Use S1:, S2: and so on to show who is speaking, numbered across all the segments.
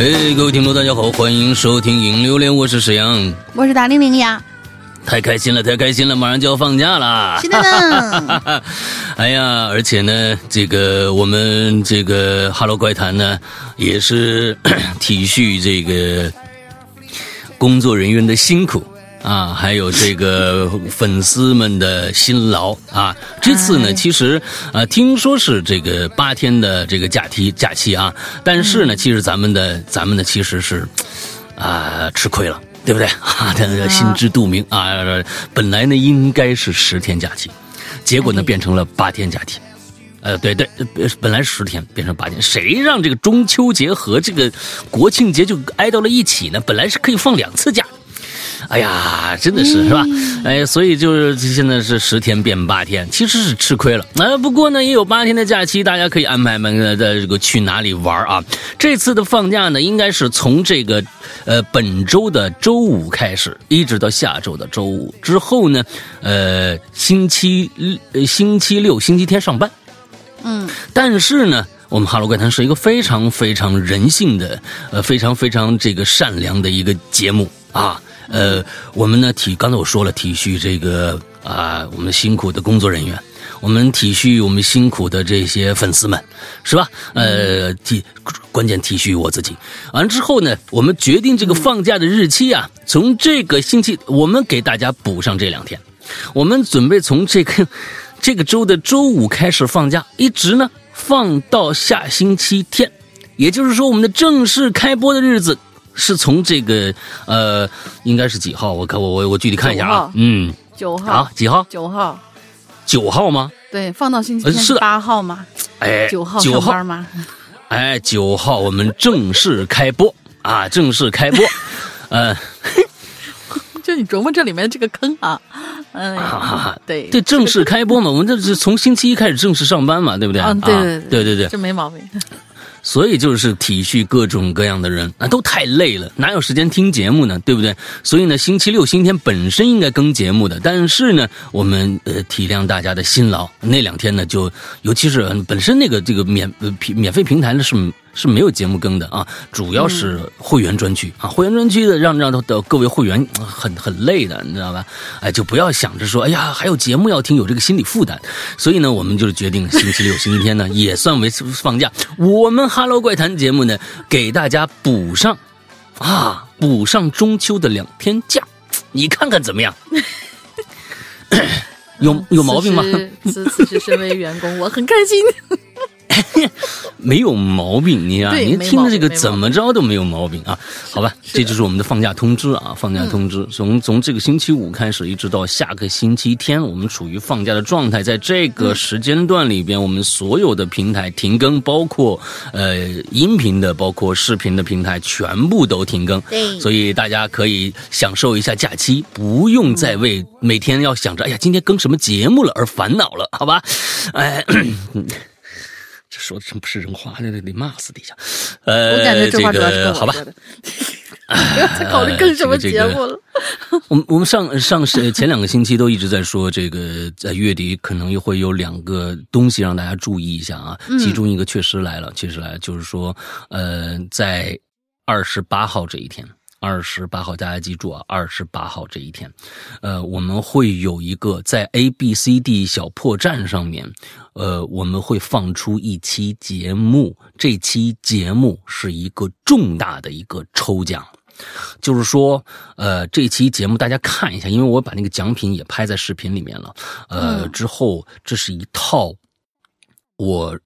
S1: 哎，各位听众，大家好，欢迎收听《影榴莲》，我是沈阳，
S2: 我是大玲玲呀，
S1: 太开心了，太开心了，马上就要放假了，
S2: 是的呢。
S1: 哎呀，而且呢，这个我们这个《哈喽怪谈》呢，也是体恤这个工作人员的辛苦。啊，还有这个粉丝们的辛劳啊！这次呢，其实啊，听说是这个八天的这个假期假期啊，但是呢，其实咱们的咱们呢，其实是啊吃亏了，对不对啊？大家心知肚明啊。本来呢应该是十天假期，结果呢变成了八天假期。呃，对对，本来十天变成八天，谁让这个中秋节和这个国庆节就挨到了一起呢？本来是可以放两次假。哎呀，真的是是吧？哎，所以就是现在是十天变八天，其实是吃亏了。哎，不过呢，也有八天的假期，大家可以安排们的这个去哪里玩啊？这次的放假呢，应该是从这个呃本周的周五开始，一直到下周的周五之后呢，呃，星期星期六、星期天上班。
S2: 嗯，
S1: 但是呢，我们哈喽怪谈是一个非常非常人性的，呃，非常非常这个善良的一个节目啊。呃，我们呢体刚才我说了体恤这个啊，我们辛苦的工作人员，我们体恤我们辛苦的这些粉丝们，是吧？呃，体关键体恤我自己。完之后呢，我们决定这个放假的日期啊，从这个星期我们给大家补上这两天，我们准备从这个 这个周的周五开始放假，一直呢放到下星期天，也就是说我们的正式开播的日子。是从这个呃，应该是几号？我看我我我具体看一下啊，嗯，
S2: 九号
S1: 啊，几号？
S2: 九号，
S1: 九号吗？
S2: 对，放到星期天
S1: 是
S2: 八号吗？
S1: 哎，
S2: 九号
S1: 九号
S2: 吗？
S1: 哎，九号我们正式开播啊，正式开播，呃，
S2: 就你琢磨这里面这个坑啊，嗯，对
S1: 对，正式开播嘛，我们这是从星期一开始正式上班嘛，对不对？
S2: 嗯，对对
S1: 对对对，
S2: 这没毛病。
S1: 所以就是体恤各种各样的人，那都太累了，哪有时间听节目呢？对不对？所以呢，星期六、星期天本身应该更节目的，但是呢，我们呃体谅大家的辛劳，那两天呢，就尤其是本身那个这个免呃平免费平台呢是。是没有节目更的啊，主要是会员专区啊，会员专区的让让的各位会员很很累的，你知道吧？哎，就不要想着说，哎呀，还有节目要听，有这个心理负担。所以呢，我们就是决定星期六、星期天呢 也算为放假。我们《哈喽怪谈》节目呢，给大家补上啊，补上中秋的两天假，你看看怎么样？有有毛病吗？
S2: 此此时身为员工，我很开心。
S1: 没有毛病，你啊，你听着这个怎么着都没有毛病啊？好吧，这就是我们的放假通知啊！放假通知，从从这个星期五开始，一直到下个星期天，我们处于放假的状态。在这个时间段里边，我们所有的平台停更，包括呃音频的，包括视频的平台，全部都停更。
S2: 对，
S1: 所以大家可以享受一下假期，不用再为每天要想着哎呀今天更什么节目了而烦恼了，好吧？哎。这说的真不是人话，那得得骂死底下。呃，
S2: 我感觉这话主要是
S1: 好吧。
S2: 不要再考虑更什么节目了。
S1: 我们我们上上是前两个星期都一直在说，这个在月底可能又会有两个东西让大家注意一下啊。其中一个确实来了，确实来了，就是说，呃，在二十八号这一天。二十八号，大家记住啊！二十八号这一天，呃，我们会有一个在 A B C D 小破站上面，呃，我们会放出一期节目。这期节目是一个重大的一个抽奖，就是说，呃，这期节目大家看一下，因为我把那个奖品也拍在视频里面了。呃，之后这是一套我。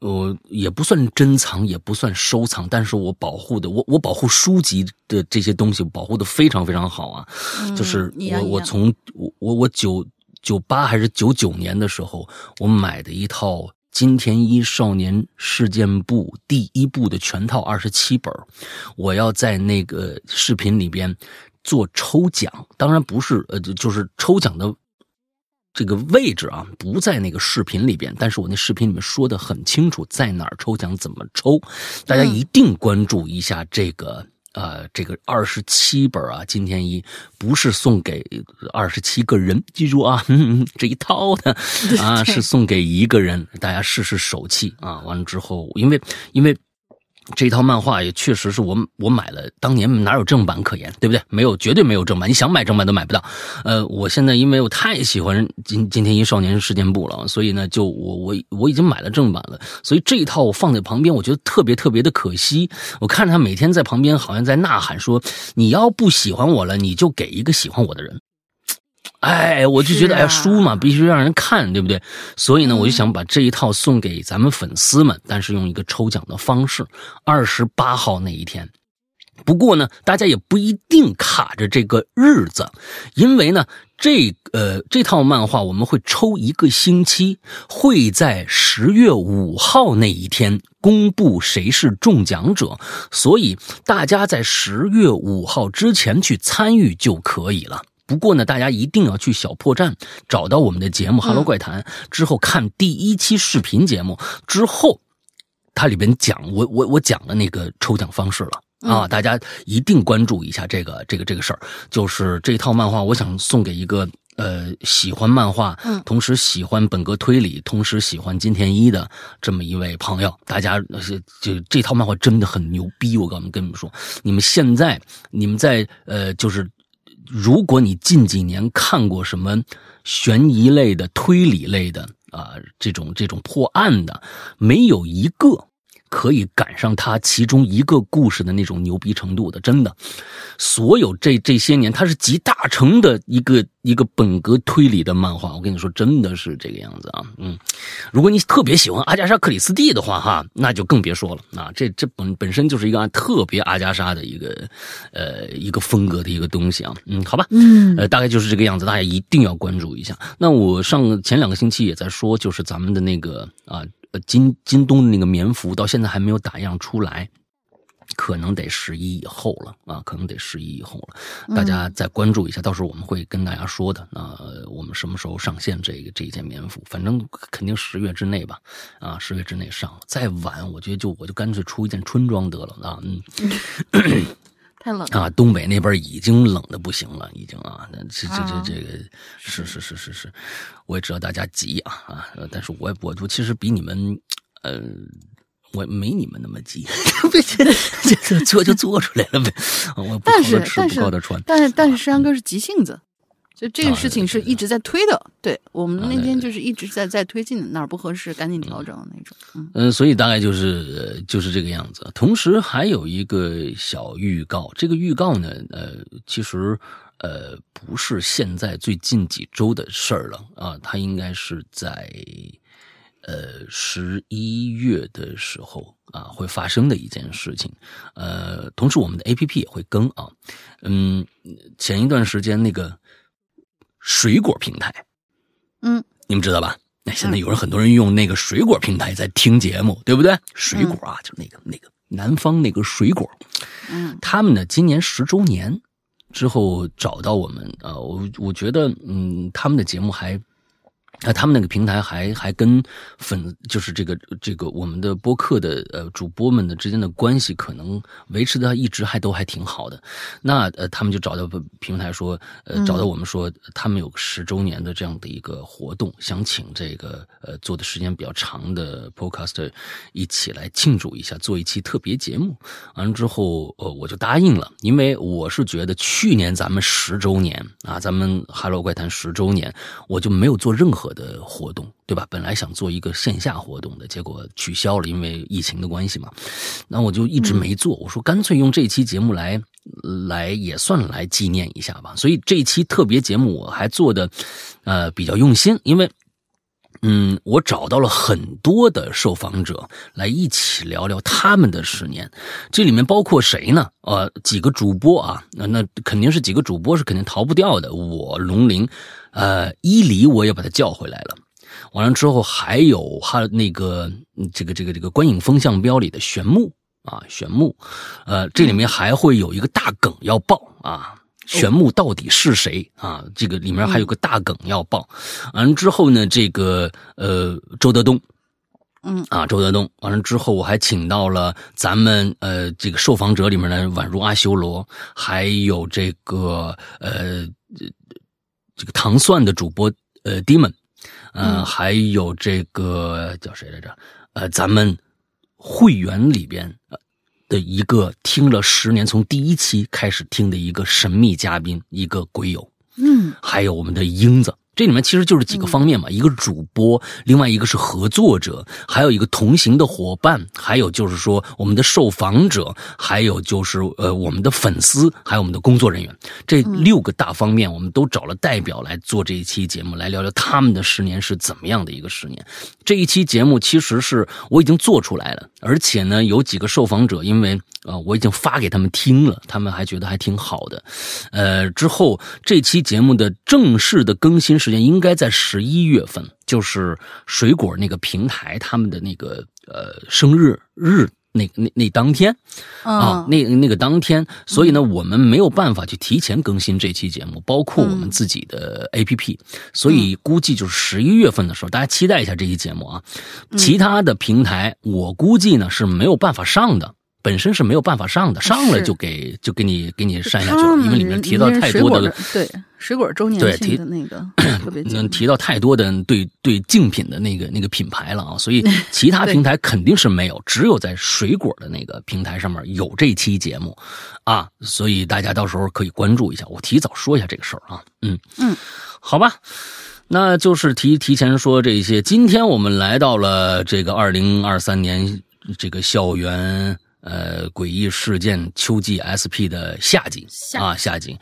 S1: 我也不算珍藏，也不算收藏，但是我保护的，我我保护书籍的这些东西，保护的非常非常好啊。就是我我从我我我九九八还是九九年的时候，我买的一套金田一少年事件簿第一部的全套二十七本，我要在那个视频里边做抽奖，当然不是呃就是抽奖的。这个位置啊，不在那个视频里边，但是我那视频里面说的很清楚，在哪儿抽奖，怎么抽，大家一定关注一下这个。呃，这个二十七本啊，金天一不是送给二十七个人，记住啊，这一套的啊是送给一个人，大家试试手气啊。完了之后，因为因为。这套漫画也确实是我我买了，当年哪有正版可言，对不对？没有，绝对没有正版。你想买正版都买不到。呃，我现在因为我太喜欢今今天一少年事件簿了，所以呢，就我我我已经买了正版了。所以这一套我放在旁边，我觉得特别特别的可惜。我看着他每天在旁边，好像在呐喊说：“你要不喜欢我了，你就给一个喜欢我的人。”哎，我就觉得，哎，书嘛，必须让人看，对不对？所以呢，我就想把这一套送给咱们粉丝们，但是用一个抽奖的方式，二十八号那一天。不过呢，大家也不一定卡着这个日子，因为呢，这呃这套漫画我们会抽一个星期，会在十月五号那一天公布谁是中奖者，所以大家在十月五号之前去参与就可以了。不过呢，大家一定要去小破站找到我们的节目《哈喽怪谈》，之后看第一期视频节目之后，它里边讲我我我讲的那个抽奖方式了啊！大家一定关注一下这个这个这个事儿，就是这套漫画，我想送给一个呃喜欢漫画，同时喜欢本格推理，同时喜欢金田一的这么一位朋友。大家就这套漫画真的很牛逼，我刚跟你们说，你们现在你们在呃就是。如果你近几年看过什么悬疑类的、推理类的啊，这种这种破案的，没有一个。可以赶上他其中一个故事的那种牛逼程度的，真的，所有这这些年，他是集大成的一个一个本格推理的漫画。我跟你说，真的是这个样子啊，嗯，如果你特别喜欢阿加莎克里斯蒂的话，哈，那就更别说了啊，这这本本身就是一个特别阿加莎的一个呃一个风格的一个东西啊，嗯，好吧，
S2: 嗯，
S1: 呃，大概就是这个样子，大家一定要关注一下。那我上前两个星期也在说，就是咱们的那个啊。呃，京京东的那个棉服到现在还没有打样出来，可能得十一以后了啊，可能得十一以后了。大家再关注一下，到时候我们会跟大家说的。那我们什么时候上线这个这一件棉服？反正肯定十月之内吧，啊，十月之内上。再晚，我觉得就我就干脆出一件春装得了啊，嗯。
S2: 太冷
S1: 啊！东北那边已经冷的不行了，已经啊，这这这这个是是是是是，我也知道大家急啊啊，但是我我我其实比你们，呃，我没你们那么急，这做就做出来了呗，我不
S2: 靠着
S1: 吃不高的穿，
S2: 但是但是山羊哥是急性子。就这个事情是一直在推的，对我们那天就是一直在在推进，哪儿不合适赶紧调整那种。
S1: 嗯，所以大概就是就是这个样子。同时还有一个小预告，这个预告呢，呃，其实呃不是现在最近几周的事儿了啊，它应该是在呃十一月的时候啊会发生的一件事情。呃，同时我们的 A P P 也会更啊。嗯，前一段时间那个。水果平台，
S2: 嗯，
S1: 你们知道吧？那现在有人很多人用那个水果平台在听节目，对不对？水果啊，就那个那个南方那个水果，
S2: 嗯，
S1: 他们呢今年十周年之后找到我们啊，我我觉得嗯，他们的节目还。那他们那个平台还还跟粉就是这个这个我们的播客的呃主播们的之间的关系可能维持的一直还都还挺好的，那呃他们就找到平台说呃找到我们说他们有十周年的这样的一个活动，想请这个呃做的时间比较长的 podcaster 一起来庆祝一下，做一期特别节目。完了之后呃我就答应了，因为我是觉得去年咱们十周年啊，咱们 Hello 怪谈十周年，我就没有做任何。的活动，对吧？本来想做一个线下活动的，结果取消了，因为疫情的关系嘛。那我就一直没做。我说干脆用这期节目来，来也算来纪念一下吧。所以这期特别节目我还做的，呃，比较用心，因为，嗯，我找到了很多的受访者来一起聊聊他们的十年。这里面包括谁呢？呃，几个主播啊，那那肯定是几个主播是肯定逃不掉的。我龙鳞。呃，伊犁我也把他叫回来了。完了之后，还有他那个这个这个这个观影风向标里的玄木啊，玄木，呃，这里面还会有一个大梗要爆啊。玄牧到底是谁啊？这个里面还有个大梗要爆。完了之后呢，这个呃周德东。
S2: 嗯
S1: 啊，周德东完了之后，我还请到了咱们呃这个受访者里面的宛如阿修罗，还有这个呃这个糖蒜的主播呃 Demon，呃还有这个叫谁来着？呃，咱们会员里边的一个听了十年，从第一期开始听的一个神秘嘉宾，一个鬼友，
S2: 嗯，
S1: 还有我们的英子。这里面其实就是几个方面嘛，一个主播，另外一个是合作者，还有一个同行的伙伴，还有就是说我们的受访者，还有就是呃我们的粉丝，还有我们的工作人员，这六个大方面，我们都找了代表来做这一期节目，来聊聊他们的十年是怎么样的一个十年。这一期节目其实是我已经做出来了，而且呢，有几个受访者，因为呃我已经发给他们听了，他们还觉得还挺好的。呃，之后这期节目的正式的更新时间应该在十一月份，就是水果那个平台他们的那个呃生日日那那那当天啊，那那个当天，所以呢，我们没有办法去提前更新这期节目，包括我们自己的 APP，所以估计就是十一月份的时候，大家期待一下这期节目啊。其他的平台，我估计呢是没有办法上的。本身是没有办法上的，上了就给就给你给你删下去了，因为里面 提到太多
S2: 的对水果周年庆的那个特别
S1: 能提到太多的对对竞品的那个那个品牌了啊，所以 其他平台肯定是没有，只有在水果的那个平台上面有这期节目啊，所以大家到时候可以关注一下。我提早说一下这个事儿啊，嗯
S2: 嗯，
S1: 好吧，那就是提提前说这些。今天我们来到了这个二零二三年这个校园。呃，诡异事件秋季 SP 的夏季啊，夏季，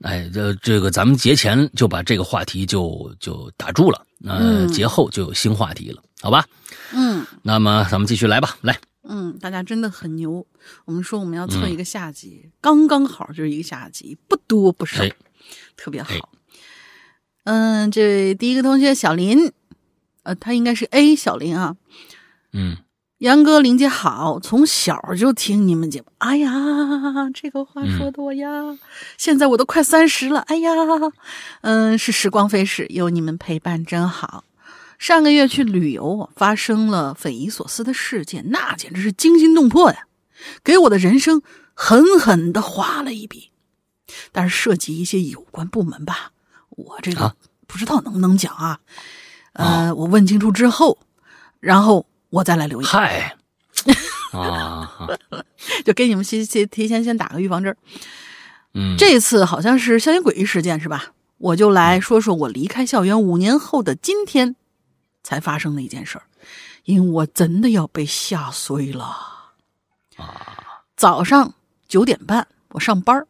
S1: 哎，这这个咱们节前就把这个话题就就打住了，呃，节后就有新话题了，好吧？
S2: 嗯，
S1: 那么咱们继续来吧，来，
S2: 嗯，大家真的很牛，我们说我们要测一个夏季，刚刚好就是一个夏季，不多不少，特别好。嗯，这第一个同学小林，呃，他应该是 A 小林啊，
S1: 嗯。
S2: 杨哥、林姐好，从小就听你们节目。哎呀，这个话说的我呀，现在我都快三十了。哎呀，嗯，是时光飞逝，有你们陪伴真好。上个月去旅游，发生了匪夷所思的事件，那简直是惊心动魄呀，给我的人生狠狠的划了一笔。但是涉及一些有关部门吧，我这个不知道能不能讲啊。呃，我问清楚之后，然后。我再来留言。
S1: 嗨，啊，
S2: 就给你们先先提前先打个预防针。
S1: 嗯，
S2: 这次好像是校园诡异事件是吧？我就来说说我离开校园五年后的今天才发生的一件事儿，因为我真的要被吓碎了。
S1: 啊，
S2: 早上九点半我上班，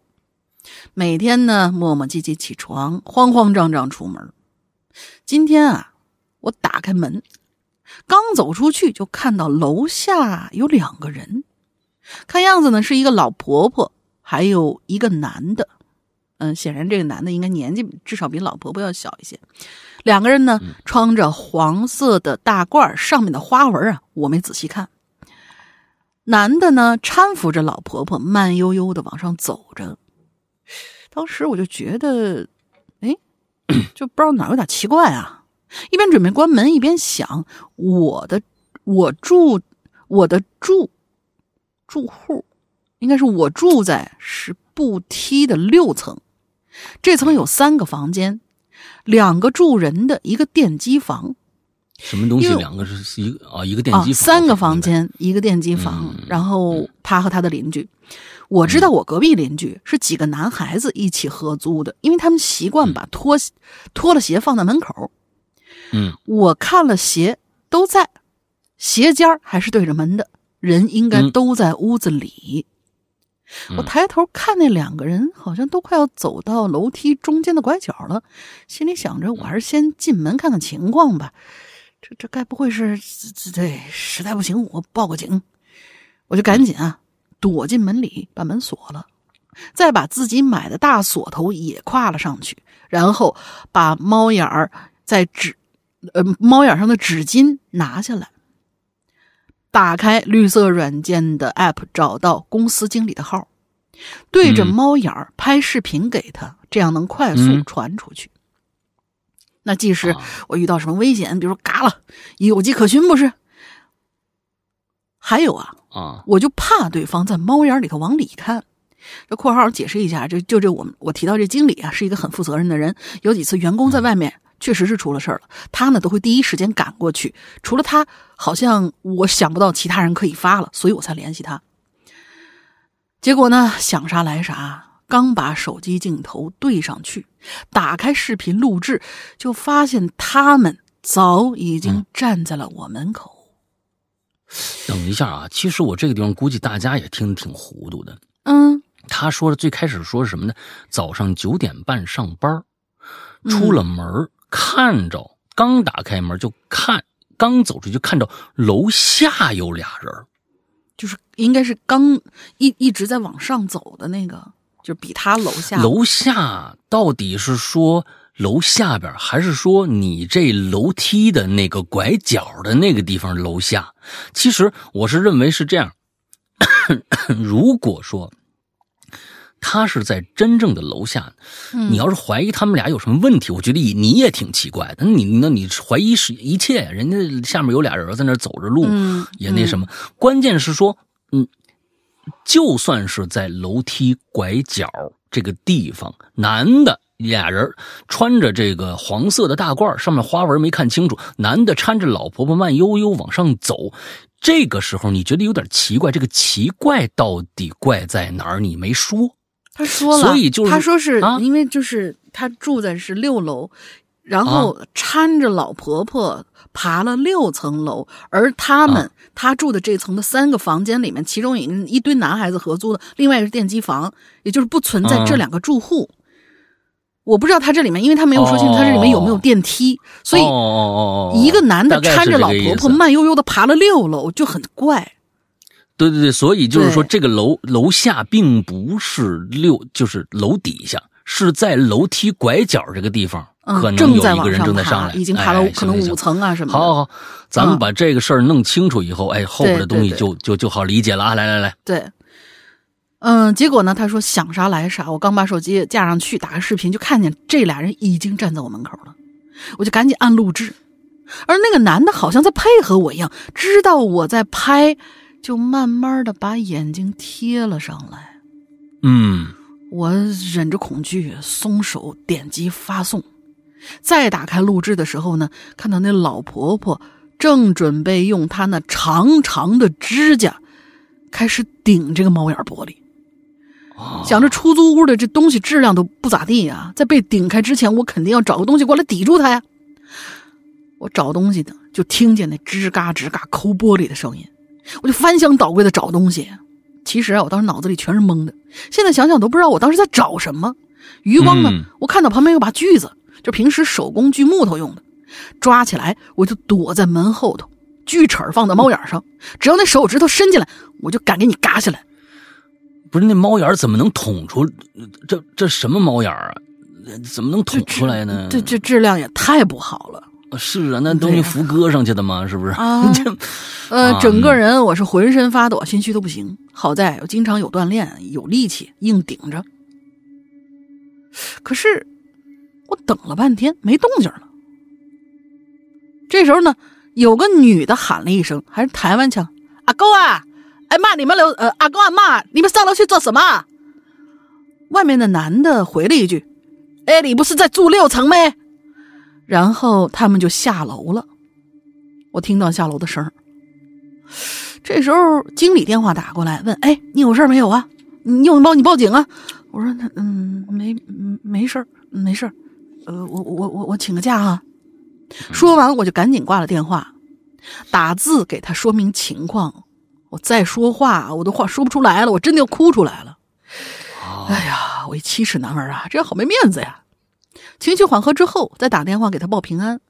S2: 每天呢磨磨唧唧起床，慌慌张张出门。今天啊，我打开门。刚走出去，就看到楼下有两个人，看样子呢是一个老婆婆，还有一个男的。嗯，显然这个男的应该年纪至少比老婆婆要小一些。两个人呢穿着黄色的大褂，上面的花纹啊我没仔细看。男的呢搀扶着老婆婆，慢悠悠的往上走着。当时我就觉得，哎，就不知道哪有点奇怪啊。一边准备关门，一边想：我的我住我的住住户，应该是我住在是步梯的六层，这层有三个房间，两个住人的一个电机房。
S1: 什么东西？两个是一个啊，一个电机房，
S2: 三个房间，一个电机房。然后他和他的邻居，我知道我隔壁邻居是几个男孩子一起合租的，因为他们习惯把拖脱了鞋放在门口。
S1: 嗯，
S2: 我看了鞋都在，鞋尖还是对着门的，人应该都在屋子里。我抬头看那两个人，好像都快要走到楼梯中间的拐角了，心里想着，我还是先进门看看情况吧。这这该不会是……这这，实在不行我报个警。我就赶紧啊，躲进门里，把门锁了，再把自己买的大锁头也挎了上去，然后把猫眼儿在纸。呃，猫眼上的纸巾拿下来，打开绿色软件的 App，找到公司经理的号，对着猫眼儿拍视频给他，这样能快速
S1: 嗯
S2: 传出去。那即使
S1: 啊
S2: 我遇到什么危险，比如说嘎了，有迹可循，不是？还有啊，
S1: 啊，
S2: 我就怕对方在猫眼里头往里看。这括号解释一下，这就这我们我提到这经理啊，是一个很负责任的人。有几次员工在外面确实是出了事儿了，他呢都会第一时间赶过去。除了他，好像我想不到其他人可以发了，所以我才联系他。结果呢，想啥来啥，刚把手机镜头对上去，打开视频录制，就发现他们早已经站在了我门口。
S1: 等一下啊，其实我这个地方估计大家也听得挺糊涂的。
S2: 嗯
S1: 他说的最开始说是什么呢？早上九点半上班，
S2: 嗯
S1: 出了门儿看着，刚打开门就看，刚走出去就看着楼下有俩人。
S2: 就是应该是刚一一直在往上走的那个，就比他楼下
S1: 楼下到底是说楼下边，还是说你这楼梯的那个拐角的那个地方楼下？其实我是认为是这样，如果说他是在真正的楼下，
S2: 嗯
S1: 你要是怀疑他们俩有什么问题，我觉得你你也挺奇怪的。那你那你怀疑是一切，人家下面有俩人在那走着路，
S2: 嗯
S1: 也那什么。关键是说，嗯，就算是在楼梯拐角这个地方，男的俩人穿着这个黄色的大褂，上面花纹没看清楚，男的搀着老婆婆慢悠悠往上走。这个时候你觉得有点奇怪，这个奇怪到底怪在哪儿？你没说。
S2: 他说了，
S1: 所以就是
S2: 他说是
S1: 啊？
S2: 因为就是他住在是六楼，然后搀着老婆婆爬了六层楼，而他们、
S1: 啊
S2: 他住的这层的三个房间里面，其中一一堆男孩子合租的，另外一个是电机房，也就是不存在
S1: 啊。
S2: 这两个住户。我不知道他这里面，因为他没有说清楚他这里面有没有电梯，所以一个男的搀着老婆婆慢悠悠的爬了六楼，就很怪。
S1: 对对对，所以就是说，这个楼楼下并不是六，就是楼底下，是在楼梯拐角这个地方，可
S2: 嗯，
S1: 能
S2: 正在
S1: 有一个人正在上来，
S2: 已经爬了
S1: 哎
S2: 可能五。层啊什么的。
S1: 好好好，咱们
S2: 嗯。
S1: 把这个事儿弄清楚以后，哎，后边的东西就就就好理解了啊！来来来，
S2: 对，嗯，结果呢，他说想啥来啥，我刚把手机架上去打开视频，就看见这俩人已经站在我门口了，我就赶紧按录制，而那个男的好像在配合我一样，知道我在拍，就慢慢的把眼睛贴了上来。
S1: 嗯，
S2: 我忍着恐惧，松手点击发送，再打开录制的时候呢，看到那老婆婆正准备用她那长长的指甲开始顶这个猫眼玻璃。
S1: 哦
S2: 想着出租屋的这东西质量都不咋地呀，在被顶开之前，我肯定要找个东西过来抵住它呀。我找东西呢，就听见那吱嘎吱嘎抠玻璃的声音，我就翻箱倒柜的找东西。其实啊，我当时脑子里全是懵的，现在想想都不知道我当时在找什么。余光呢，
S1: 嗯
S2: 我看到旁边有把锯子，就平时手工锯木头用的，抓起来我就躲在门后头，锯齿儿放在猫眼上，只要那手指头伸进来，我就敢给你嘎下来。
S1: 不是那猫眼怎么能捅出？这这什么猫眼啊？怎么能捅出来呢？
S2: 这这质量也太不好了。
S1: 是啊，那东西扶搁上去的吗？是不是？
S2: 啊
S1: 这
S2: 呃，
S1: 啊
S2: 整个人我是浑身发抖，心虚的不行。好在我经常有锻炼，有力气，硬顶着。可是我等了半天没动静了。这时候呢，有个女的喊了一声，还是台湾腔：“阿公啊，哎妈，你们楼呃，阿公阿妈，你们上楼去做什么？”外面的男的回了一句：“哎，你不是在住六层没？”然后他们就下楼了。我听到下楼的声儿。这时候经理电话打过来，问：“哎，你有事儿没有啊？你有报你报警啊？”我说：“嗯，没，嗯没事儿，没事儿。呃，我我我我请个假啊。”说完我就赶紧挂了电话，打字给他说明情况。我再说话，我的话说不出来了，我真的要哭出来了。哎呀，我一七尺男儿啊，这样好没面子呀！情绪缓和之后，再打电话给他报平安。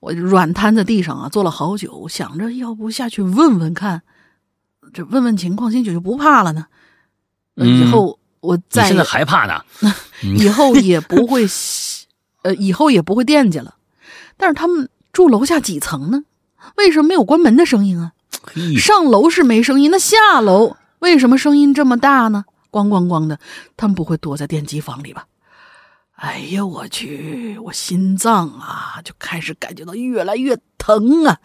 S2: 我软瘫在地上啊，坐了好久，想着要不下去问问看，这问问情况，兴许就不怕了呢。呃
S1: 嗯
S2: 以后我再
S1: 现在害怕呢？
S2: 以后也不会，呃，以后也不会惦记了。但是他们住楼下几层呢？为什么没有关门的声音啊？上楼是没声音，那下楼为什么声音这么大呢？咣咣咣的，他们不会躲在电机房里吧？哎呀，我去，我心脏啊就开始感觉到越来越疼啊！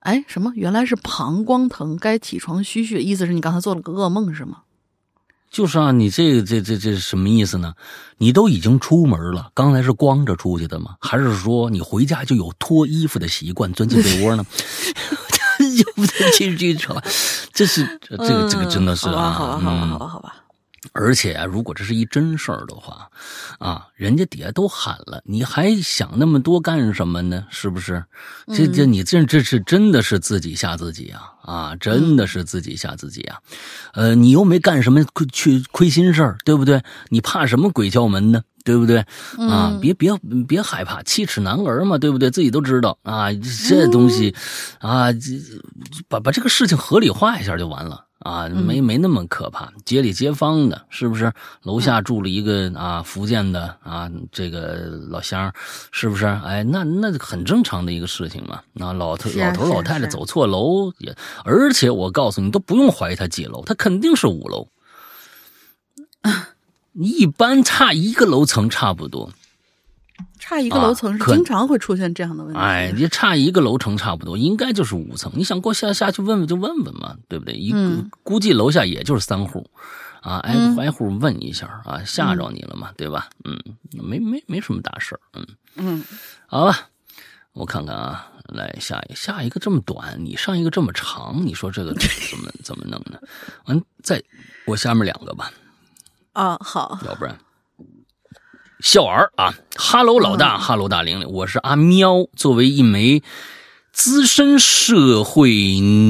S2: 哎，什么？原来是膀胱疼，该起床嘘嘘。意思是你刚才做了个噩梦是吗？
S1: 就是啊，你这这这这什么意思呢？你都已经出门了，刚才是光着出去的吗？还是说你回家就有脱衣服的习惯，钻进被窝呢？又不得继续扯，这是这个这个真的是啊，
S2: 好吧，好吧，好吧，好吧。
S1: 而且啊，如果这是一真事儿的话，啊，人家底下都喊了，你还想那么多干什么呢？是不是？这这你这这是真的是自己吓自己啊！啊，真的是自己吓自己啊！呃，你又没干什么亏去亏心事儿，对不对？你怕什么鬼敲门呢？对不对？啊，别别别害怕，七尺男儿嘛，对不对？自己都知道啊，这东西啊，这把把这个事情合理化一下就完了。啊，没没那么可怕。街里街坊的，是不是？楼下住了一个啊，福建的啊，这个老乡，是不是？哎，那那很正常的一个事情嘛。那老头老头老太太走错楼也，而且我告诉你，都不用怀疑他几楼，他肯定是五楼。你 一般差一个楼层差不多。
S2: 差一个楼层是经常会出现这样的问题。
S1: 哎，你差一个楼层差不多，应该就是五层。你想过下下去问问就问问嘛，对不对？一估计楼下也就是三户，啊，挨挨户问一下啊，吓着你了嘛，对吧？嗯，没没没什么大事
S2: 嗯嗯，
S1: 好吧，我看看啊，来下一下一个这么短，你上一个这么长，你说这个怎么怎么弄呢？完，再我下面两个吧。
S2: 啊，好，
S1: 要不然。笑儿啊，哈喽老大，哈喽大玲玲，我是阿喵。作为一枚资深社会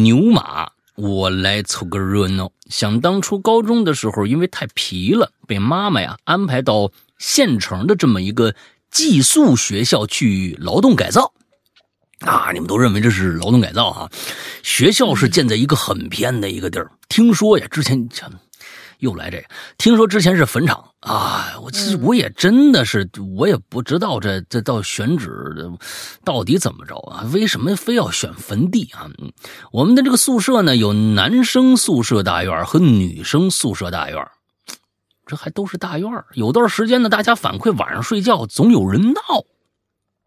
S1: 牛马，我来凑个热闹。想当初高中的时候，因为太皮了，被妈妈呀安排到县城的这么一个寄宿学校去劳动改造。啊，你们都认为这是劳动改造哈？学校是建在一个很偏的一个地儿。听说呀，之前。又来这个，听说之前是坟场啊！我其实我也真的是，我也不知道这这到选址到底怎么着啊？为什么非要选坟地啊？我们的这个宿舍呢，有男生宿舍大院和女生宿舍大院，这还都是大院有段时间呢，大家反馈晚上睡觉总有人闹，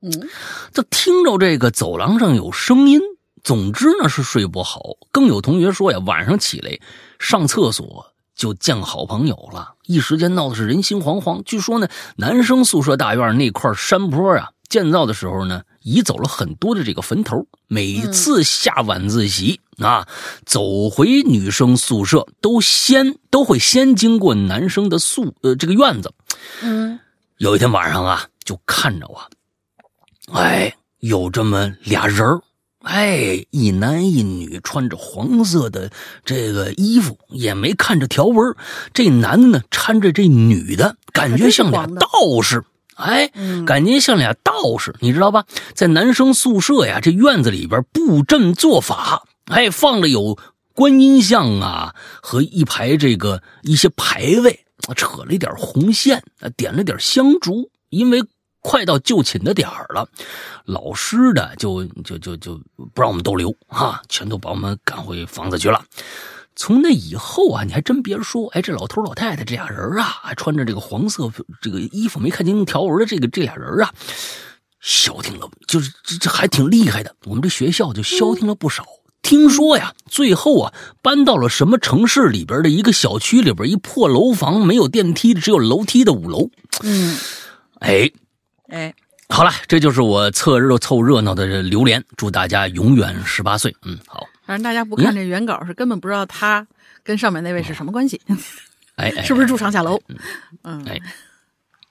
S2: 嗯，
S1: 就听着这个走廊上有声音。总之呢是睡不好。更有同学说呀，晚上起来上厕所。就见好朋友了，一时间闹的是人心惶惶。据说呢，男生宿舍大院那块山坡啊，建造的时候呢，移走了很多的这个坟头。每次下晚自习啊，走回女生宿舍，都先都会先经过男生的宿呃这个院子。
S2: 嗯，
S1: 有一天晚上啊，就看着啊，哎，有这么俩人儿。哎，一男一女穿着黄色的这个衣服，也没看着条纹。这男的呢，搀着这女的，感觉像俩道士。哎，感觉像俩道士，你知道吧？在男生宿舍呀，这院子里边布阵做法，哎，放着有观音像啊，和一排这个一些牌位，扯了一点红线，点了点香烛，因为。快到就寝的点儿了，老师的就就就就不让我们逗留啊，全都把我们赶回房子去了。从那以后啊，你还真别说，哎，这老头老太太这俩人啊，还穿着这个黄色这个衣服，没看清条纹的这个这俩人啊，消停了，就是这这还挺厉害的。我们这学校就消停了不少。听说呀，最后啊，搬到了什么城市里边的一个小区里边，一破楼房，没有电梯，只有楼梯的五楼。
S2: 嗯，
S1: 哎。
S2: 哎，
S1: 好了，这就是我凑热凑热闹的榴莲。祝大家永远十八岁。嗯，好。
S2: 反正大家不看这原稿，是根本不知道他跟上面那位是什么关系。
S1: 哎，
S2: 是不是住上下楼？
S1: 嗯，哎，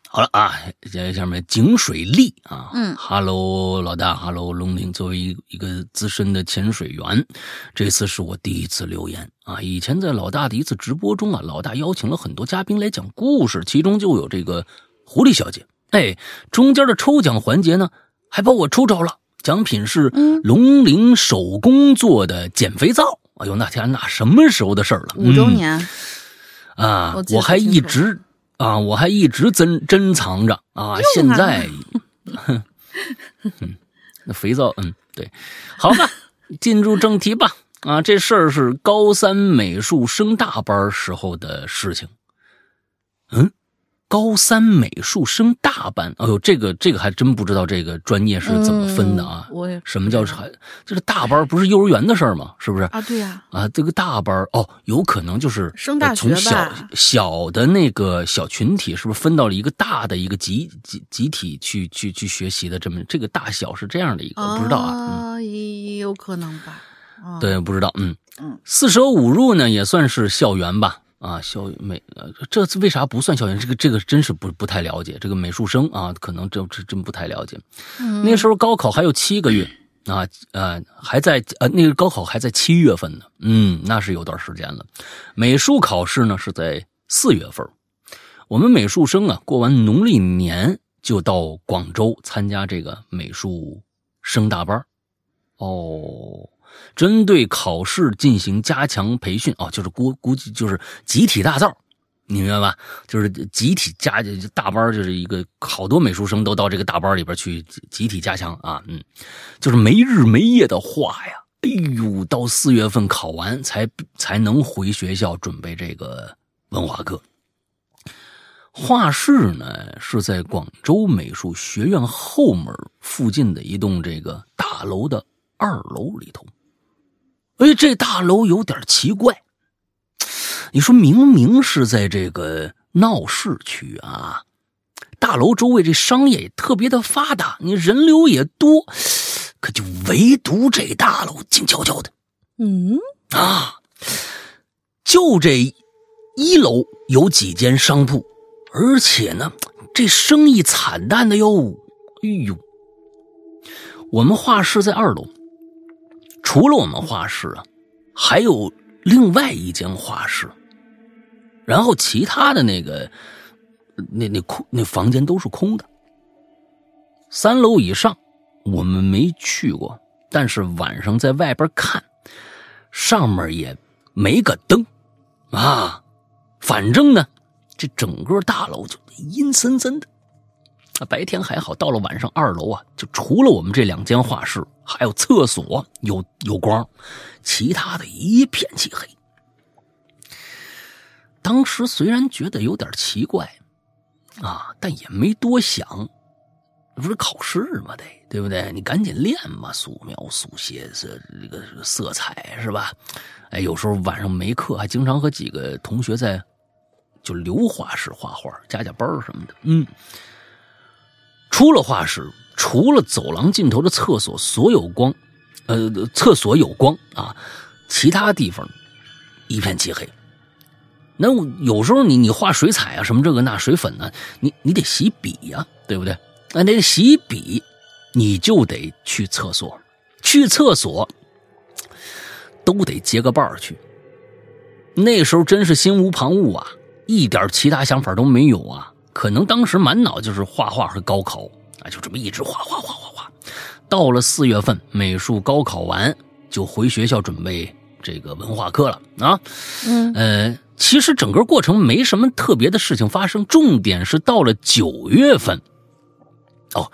S1: 好了啊，接下面井水丽啊，
S2: 嗯
S1: 哈喽，老大哈喽，龙鳞。作为一一个资深的潜水员，这次是我第一次留言啊。以前在老大的一次直播中啊，老大邀请了很多嘉宾来讲故事，其中就有这个狐狸小姐。哎，中间的抽奖环节呢，还把我抽着了，奖品是龙鳞手工做的减肥皂。哎呦，那天那什么时候的事儿了？
S2: 五周年
S1: 啊！我还一直啊，我还一直珍珍藏着啊。现在，那肥皂，嗯，对，好吧，进入正题吧。啊，这事儿是高三美术升大班时候的事情。嗯，高三美术升大班，哎呦，这个这个还真不知道这个专业是怎么分的啊？
S2: 我也
S1: 什么叫还就是大班不是幼儿园的事儿吗？是不是？
S2: 啊，对呀、
S1: 啊，这个大班哦，有可能就是
S2: 升大学
S1: 呃从小
S2: 吧
S1: 小的那个小群体，是不是分到了一个大的一个集集集体去去去学习的？这么这个大小是这样的一个，不知道啊。
S2: 也也有可能吧。啊，
S1: 对，不知道。嗯
S2: 嗯，
S1: 四舍五入呢，也算是校园吧。啊，校美呃，这次为啥不算校园？这个这个真是不不太了解。这个美术生啊，可能这这真不太了解。
S2: 嗯
S1: 那时候高考还有七个月啊，呃，还在呃，那个高考还在七月份呢，嗯，那是有段时间了。美术考试呢是在四月份，我们美术生啊，过完农历年就到广州参加这个美术升大班儿哦。针对考试进行加强培训哦，就是估估计就是集体大造，你明白吧？就是集体加大班，就是一个好多美术生都到这个大班里边去集集体加强啊，嗯，就是没日没夜的画呀，哎呦，到四月份考完才才能回学校准备这个文化课。画室呢是在广州美术学院后门附近的一栋这个大楼的二楼里头。哎，这大楼有点奇怪。你说明明是在这个闹市区啊，大楼周围这商业也特别的发达，你人流也多，可就唯独这大楼静悄悄的
S2: 嗯，
S1: 啊。就这一楼有几间商铺，而且呢，这生意惨淡的哟。哎呦，我们画室在二楼，除了我们画室啊，还有另外一间画室，然后其他的那个那那空那房间都是空的。三楼以上我们没去过，但是晚上在外边看，上面也没个灯啊，反正呢，这整个大楼就阴森森的。白天还好，到了晚上，二楼啊，就除了我们这两间画室，还有厕所有有光，其他的一片漆黑。当时虽然觉得有点奇怪，啊，但也没多想，不是考试嘛，得对不对？你赶紧练嘛，素描、速写这这个色彩是吧？哎，有时候晚上没课，还经常和几个同学在就留画室画画，加加班什么的。嗯，出了画室，除了走廊尽头的厕所，所有光，呃，厕所有光啊，其他地方一片漆黑。那有时候你你画水彩啊，什么这个那水粉呢、你你得洗笔呀、对不对？那得洗笔，你就得去厕所，去厕所都得结个伴儿去。那时候真是心无旁骛啊，一点其他想法都没有啊。可能当时满脑就是画画和高考啊，就这么一直画画画画画。到了四月份，美术高考完就回学校准备这个文化课了啊。
S2: 嗯
S1: 呃，其实整个过程没什么特别的事情发生，重点是到了九月份，哦，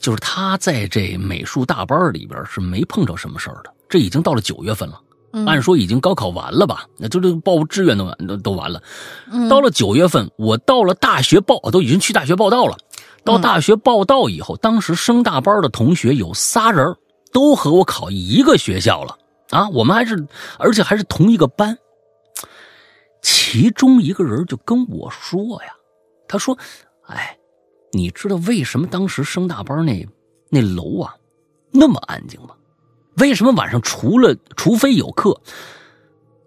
S1: 就是他在这美术大班里边是没碰着什么事儿的。这已经到了九月份了，
S2: 嗯
S1: 按说已经高考完了吧？那就这报志愿都完都都完了。
S2: 嗯
S1: 到了九月份，我到了大学报，都已经去大学报道了。到大学报道以后，当时升大班的同学有仨人，都和我考一个学校了啊！我们还是，而且还是同一个班。其中一个人就跟我说呀，他说：“哎，你知道为什么当时升大班那那楼啊那么安静吗？为什么晚上除了除非有课，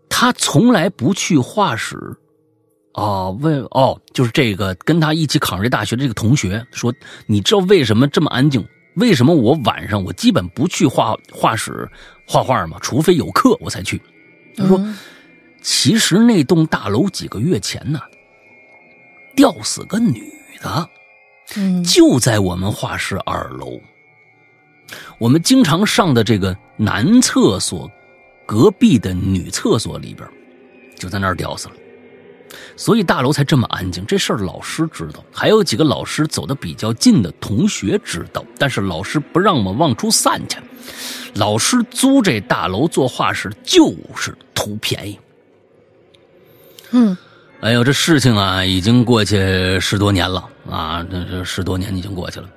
S1: 他从来不去画室？哦，为哦，就是这个跟他一起考上这大学的这个同学说，你知道为什么这么安静？为什么我晚上我基本不去画画室画画吗？除非有课我才去。他说。
S2: 嗯
S1: 其实那栋大楼几个月前呢，吊死个女的，
S2: 嗯
S1: 就在我们画室二楼。我们经常上的这个男厕所隔壁的女厕所里边，就在那儿吊死了。所以大楼才这么安静。这事儿老师知道，还有几个老师走的比较近的同学知道，但是老师不让我们往出散去。老师租这大楼做画室就是图便宜。
S2: 嗯，
S1: 哎呦，这事情啊，已经过去十多年了啊，这这十多年已经过去了。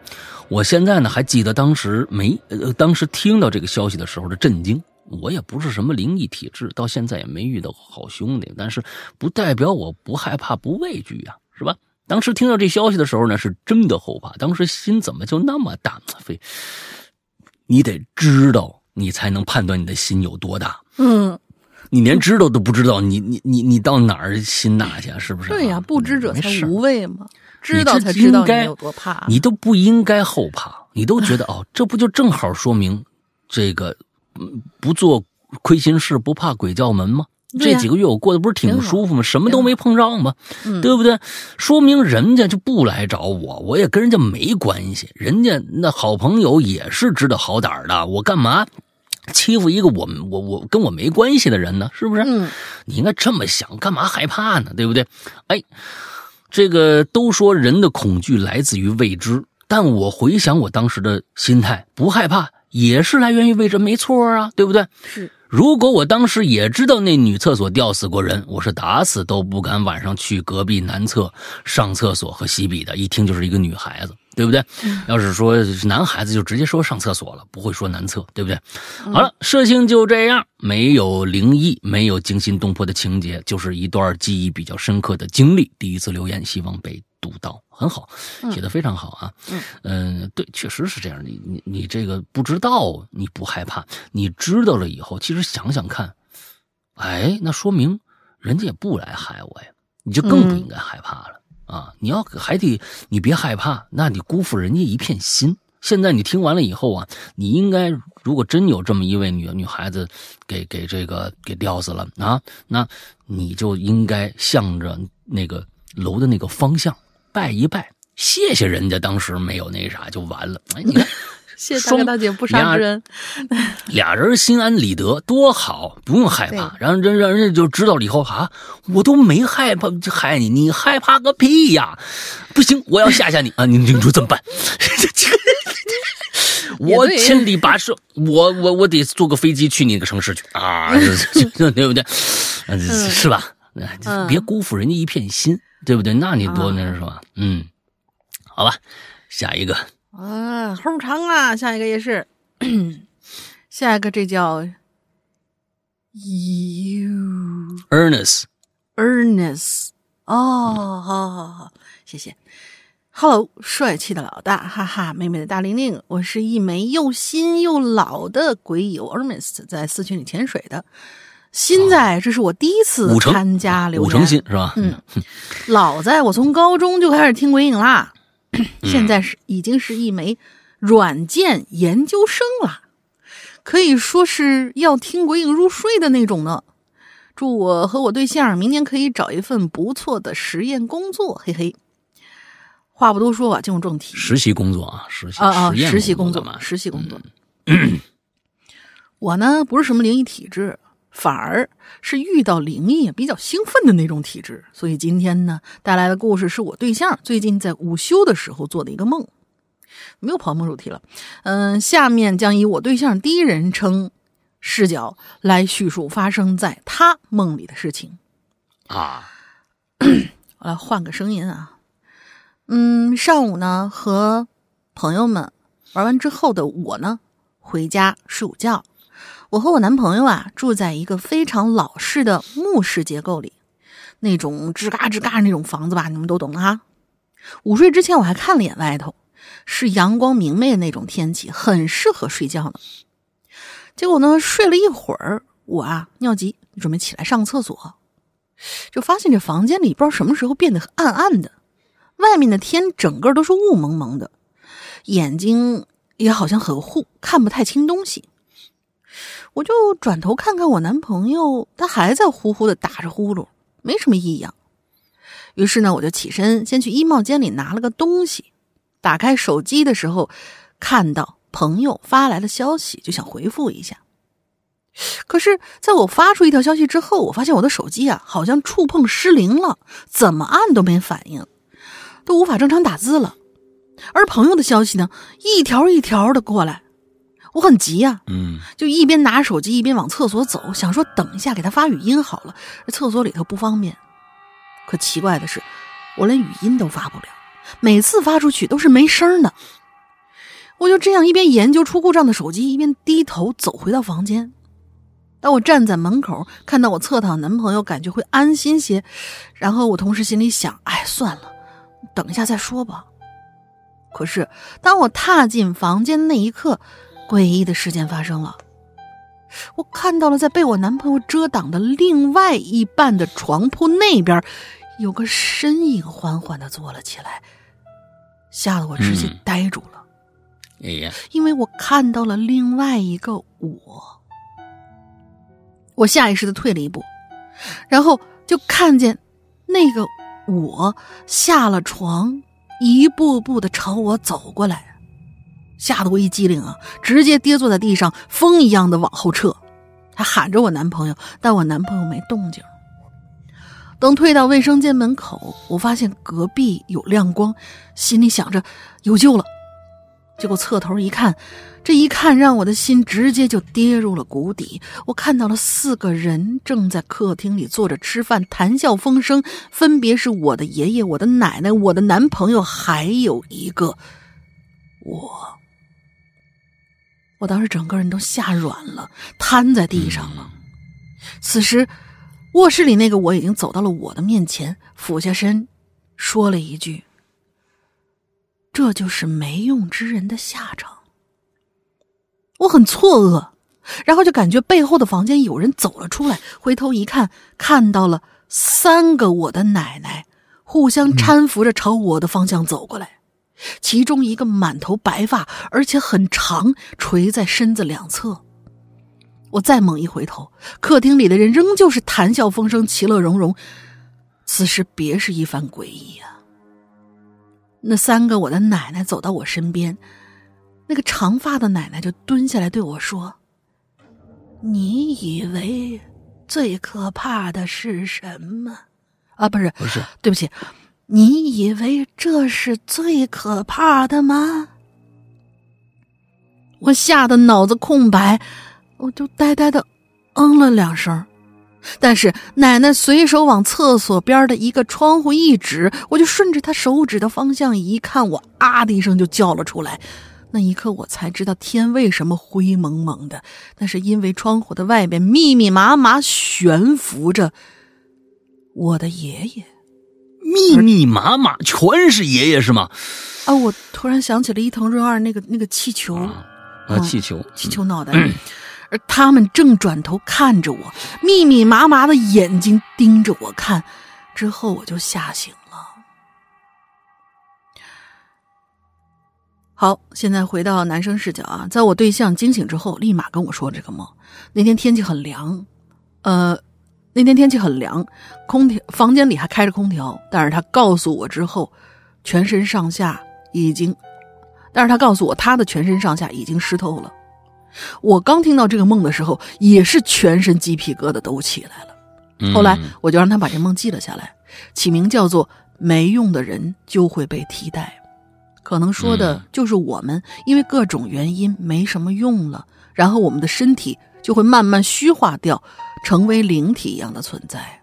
S1: 我现在呢还记得当时没，呃，当时听到这个消息的时候的震惊。我也不是什么灵异体质，到现在也没遇到好兄弟，但是不代表我不害怕、不畏惧呀，是吧？当时听到这消息的时候呢，是真的后怕。当时心怎么就那么大？非你得知道，你才能判断你的心有多大。
S2: 嗯，
S1: 你连知道都不知道，你你你你到哪儿心大去？是不是？
S2: 对呀，不知者才无畏嘛。知
S1: 道
S2: 才知道你有多怕。
S1: 你都不应该后怕，你都觉得哦，这不就正好说明这个，不做亏心事，不怕鬼叫门吗？这几个月我过得不是挺舒服吗？什么都没碰上吗？对不对？说明人家就不来找我，我也跟人家没关系。人家那好朋友也是知道好歹的，我干嘛欺负一个我我我跟我没关系的人呢？是不是？
S2: 嗯，
S1: 你应该这么想，干嘛害怕呢？对不对？哎，这个都说人的恐惧来自于未知，但我回想我当时的心态，不害怕也是来源于未知，没错啊，对不对？
S2: 是。
S1: 如果我当时也知道那女厕所吊死过人，我是打死都不敢晚上去隔壁男厕上厕所和洗笔的。一听就是一个女孩子，对不对？要是说男孩子，就直接说上厕所了，不会说男厕，对不对？好了，事情就这样，没有灵异，没有惊心动魄的情节，就是一段记忆比较深刻的经历。第一次留言，希望被。读到很好，写的非常好啊。嗯，对，确实是这样。你你你这个不知道，你不害怕；你知道了以后，其实想想看，哎，那说明人家也不来害我呀，你就更不应该害怕了啊！你要还得你别害怕，那你辜负人家一片心。现在你听完了以后啊，你应该如果真有这么一位女女孩子给给这个给吊死了啊，那你就应该向着那个楼的那个方向。拜一拜，谢谢人家当时没有那啥就完了。哎，你看，
S2: 谢大哥大姐不杀之恩，
S1: 俩人心安理得多好，不用害怕。然后让让人家就知道了以后啊，我都没害怕害你，你害怕个屁呀！不行，我要吓吓你啊！你你说怎么办？我千里跋涉，我我我得坐个飞机去你那个城市去啊，对不对？是吧？别辜负人家一片心。对不对？那你多那是吧？嗯，好吧，下一个
S2: 啊，后长啊，下一个也是，下一个这叫 you
S1: Ernest，Ernest，
S2: 哦，好好好，谢谢，Hello，帅气的老大，哈哈，妹妹的大玲玲，我是一枚又新又老的鬼友 Ernest，在四群里潜水的。新在，这是我第一次参加留言，
S1: 五成新是吧？
S2: 嗯，老在，我从高中就开始听鬼影啦，现在是已经是一枚软件研究生了，可以说是要听鬼影入睡的那种呢。祝我和我对象明年可以找一份不错的实验工作，嘿嘿。话不多说吧，进入正题。
S1: 实习工作啊，实习
S2: 啊啊，实习
S1: 工
S2: 作嘛，实习工作。我呢，不是什么灵异体质。反而是遇到灵异比较兴奋的那种体质，所以今天呢带来的故事是我对象最近在午休的时候做的一个梦，没有跑梦主题了。嗯，下面将以我对象第一人称视角来叙述发生在他梦里的事情。
S1: 啊，
S2: 我来换个声音啊。嗯，上午呢和朋友们玩完之后的我呢回家睡午觉。我和我男朋友啊，住在一个非常老式的木式结构里，那种吱嘎吱嘎那种房子吧，你们都懂的哈。午睡之前我还看了眼外头，是阳光明媚的那种天气，很适合睡觉呢。结果呢，睡了一会儿，我啊尿急，准备起来上厕所，就发现这房间里不知道什么时候变得暗暗的，外面的天整个都是雾蒙蒙的，眼睛也好像很糊，看不太清东西。我就转头看看我男朋友，他还在呼呼的打着呼噜，没什么异样。于是呢，我就起身先去衣帽间里拿了个东西，打开手机的时候，看到朋友发来的消息，就想回复一下。可是，在我发出一条消息之后，我发现我的手机啊，好像触碰失灵了，怎么按都没反应，都无法正常打字了。而朋友的消息呢，一条一条的过来。我很急呀、
S1: 嗯
S2: 就一边拿手机一边往厕所走，想说等一下给他发语音好了，厕所里头不方便。可奇怪的是，我连语音都发不了，每次发出去都是没声的。我就这样一边研究出故障的手机，一边低头走回到房间。当我站在门口看到我侧躺男朋友，感觉会安心些。然后我同时心里想：哎，算了，等一下再说吧。可是当我踏进房间那一刻，诡异的事件发生了。我看到了在被我男朋友遮挡的另外一半的床铺那边，有个身影缓缓的坐了起来，吓得我直接
S1: 嗯
S2: 呆住了。
S1: 哎呀，
S2: 因为我看到了另外一个我。我下意识的退了一步，然后就看见那个我下了床，一步步的朝我走过来，吓得我一激灵啊，直接跌坐在地上，风一样的往后撤，他喊着我男朋友，但我男朋友没动静。等退到卫生间门口，我发现隔壁有亮光，心里想着有救了。结果侧头一看，这一看让我的心直接就跌入了谷底。我看到了四个人正在客厅里坐着吃饭，谈笑风生，分别是我的爷爷、我的奶奶、我的男朋友，还有一个我。我当时整个人都吓软了，瘫在地上了。此时，卧室里那个我已经走到了我的面前，俯下身，说了一句。这就是没用之人的下场。我很错愕，然后就感觉背后的房间有人走了出来，回头一看，看到了三个我的奶奶互相搀扶着朝我的方向走过来，其中一个满头白发，而且很长，垂在身子两侧。我再猛一回头，客厅里的人仍旧是谈笑风生、其乐融融。此时别是一番诡异呀、那三个我的奶奶走到我身边，那个长发的奶奶就蹲下来对我说：“你以为最可怕的是什么？啊，不是，
S1: 不是，
S2: 对不起，你以为这是最可怕的吗？”我吓得脑子空白，我就呆呆的嗯了两声。但是奶奶随手往厕所边的一个窗户一指，我就顺着她手指的方向一看，我啊的一声就叫了出来。那一刻，我才知道天为什么灰蒙蒙的，那是因为窗户的外边密密麻麻悬浮着我的爷爷
S1: 密密麻麻全是爷爷是吗？
S2: 啊！我突然想起了伊藤润二那个那个气球，
S1: 啊，
S2: 嗯
S1: 气球，
S2: 气球脑袋，而他们正转头看着我，密密麻麻的眼睛盯着我看。之后我就吓醒了。好，现在回到男生视角啊，在我对象惊醒之后，立马跟我说这个梦。那天天气很凉，呃，那天天气很凉，空调房间里还开着空调，但是他告诉我之后，全身上下已经，但是他告诉我他的全身上下已经湿透了。我刚听到这个梦的时候，也是全身鸡皮疙瘩都起来了。
S1: 嗯
S2: 后来我就让他把这梦记了下来，起名叫做“没用的人就会被替代”，可能说的就是我们因为各种原因没什么用了，然后我们的身体就会慢慢虚化掉，成为灵体一样的存在，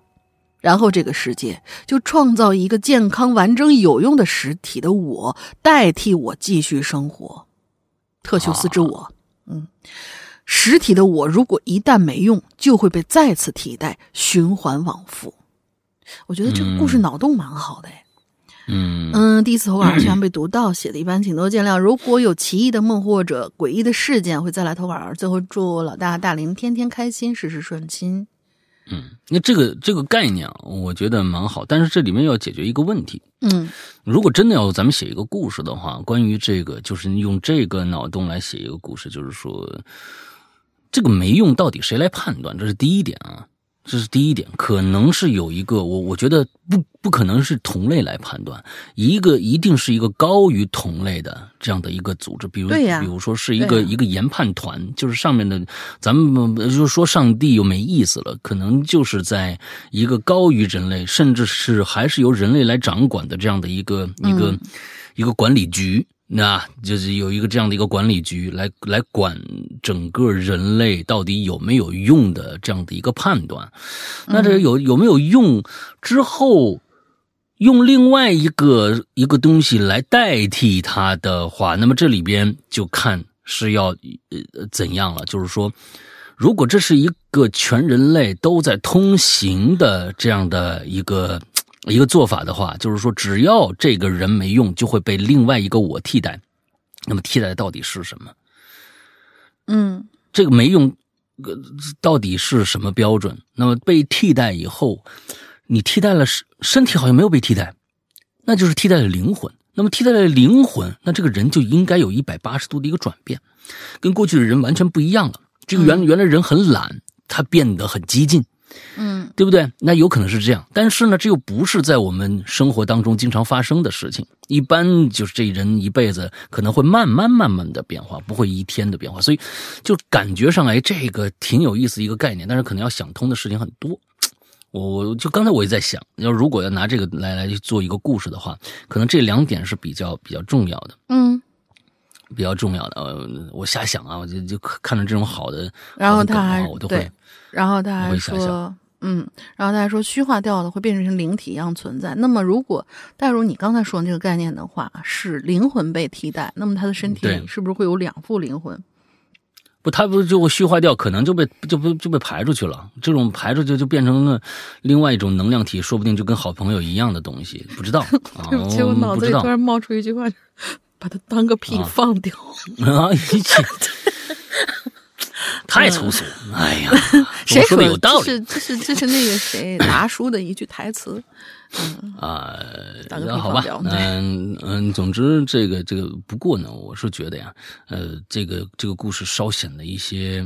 S2: 然后这个世界就创造一个健康、完整、有用的实体的我，代替我继续生活。特修斯之我，嗯。实体的我如果一旦没用，就会被再次替代，循环往复。我觉得这个故事脑洞蛮好的哎。
S1: 嗯
S2: 嗯，第一次投稿希望 被读到，写的一般请多见谅。如果有奇异的梦或者诡异的事件，会再来投稿。最后祝老大大林天天开心，事事顺心。
S1: 嗯，那这个这个概念啊，我觉得蛮好，但是这里面要解决一个问题。
S2: 嗯
S1: 如果真的要咱们写一个故事的话，关于这个，就是用这个脑洞来写一个故事，就是说，这个没用到底谁来判断？这是第一点啊，这是第一点，可能是有一个我我觉得不不可能是同类来判断，一个一定是一个高于同类的这样的一个组织，比如比如说是一个、一个研判团，就是上面的咱们就说上帝又没意思了，可能就是在一个高于人类，甚至是还是由人类来掌管的这样的一个、一个一个管理局。那就是有一个这样的一个管理局来来管整个人类到底有没有用的这样的一个判断。那这有有没有用之后，用另外一个一个东西来代替它的话，那么这里边就看是要呃怎样了。就是说，如果这是一个全人类都在通行的这样的一个。一个做法的话，就是说，只要这个人没用，就会被另外一个我替代。那么，替代的到底是什么？
S2: 嗯，
S1: 这个没用，到底是什么标准？那么被替代以后，你替代了身身体，好像没有被替代，那就是替代了灵魂。那么替代了灵魂，那这个人就应该有一百八十度的一个转变，跟过去的人完全不一样了。这个原原来人很懒，他变得很激进。
S2: 嗯，
S1: 对不对？那有可能是这样，但是呢，这又不是在我们生活当中经常发生的事情。一般就是这人一辈子可能会慢慢慢慢的变化，不会一天的变化。所以，就感觉上来这个挺有意思一个概念，但是可能要想通的事情很多。我就刚才我也在想，要如果要拿这个来来做一个故事的话，可能这两点是比较比较重要的。
S2: 嗯，
S1: 比较重要的。呃，我瞎想啊，我就就看着这种好的，
S2: 然后他还
S1: 我都会。
S2: 然后他还说，嗯，然后他还说，虚化掉的会变成像灵体一样存在。那么，如果带入你刚才说的那个概念的话，是灵魂被替代，那么他的身体里是不是会有两副灵魂？
S1: 不，他不就会虚化掉，可能就被就被就被排出去了。这种排出去就变成了另外一种能量体，说不定就跟好朋友一样的东西，不知道。
S2: 对不起，我脑子里突然冒出一句话，把它当个屁放掉。
S1: 啊，一起。太粗俗，哎呀！
S2: 谁
S1: 说的有道理？
S2: 这是这是这是那个谁 达叔的一句台词。
S1: 嗯啊，好吧，嗯嗯，总之这个这个，不过呢，我是觉得呀，呃，这个这个故事稍显得一些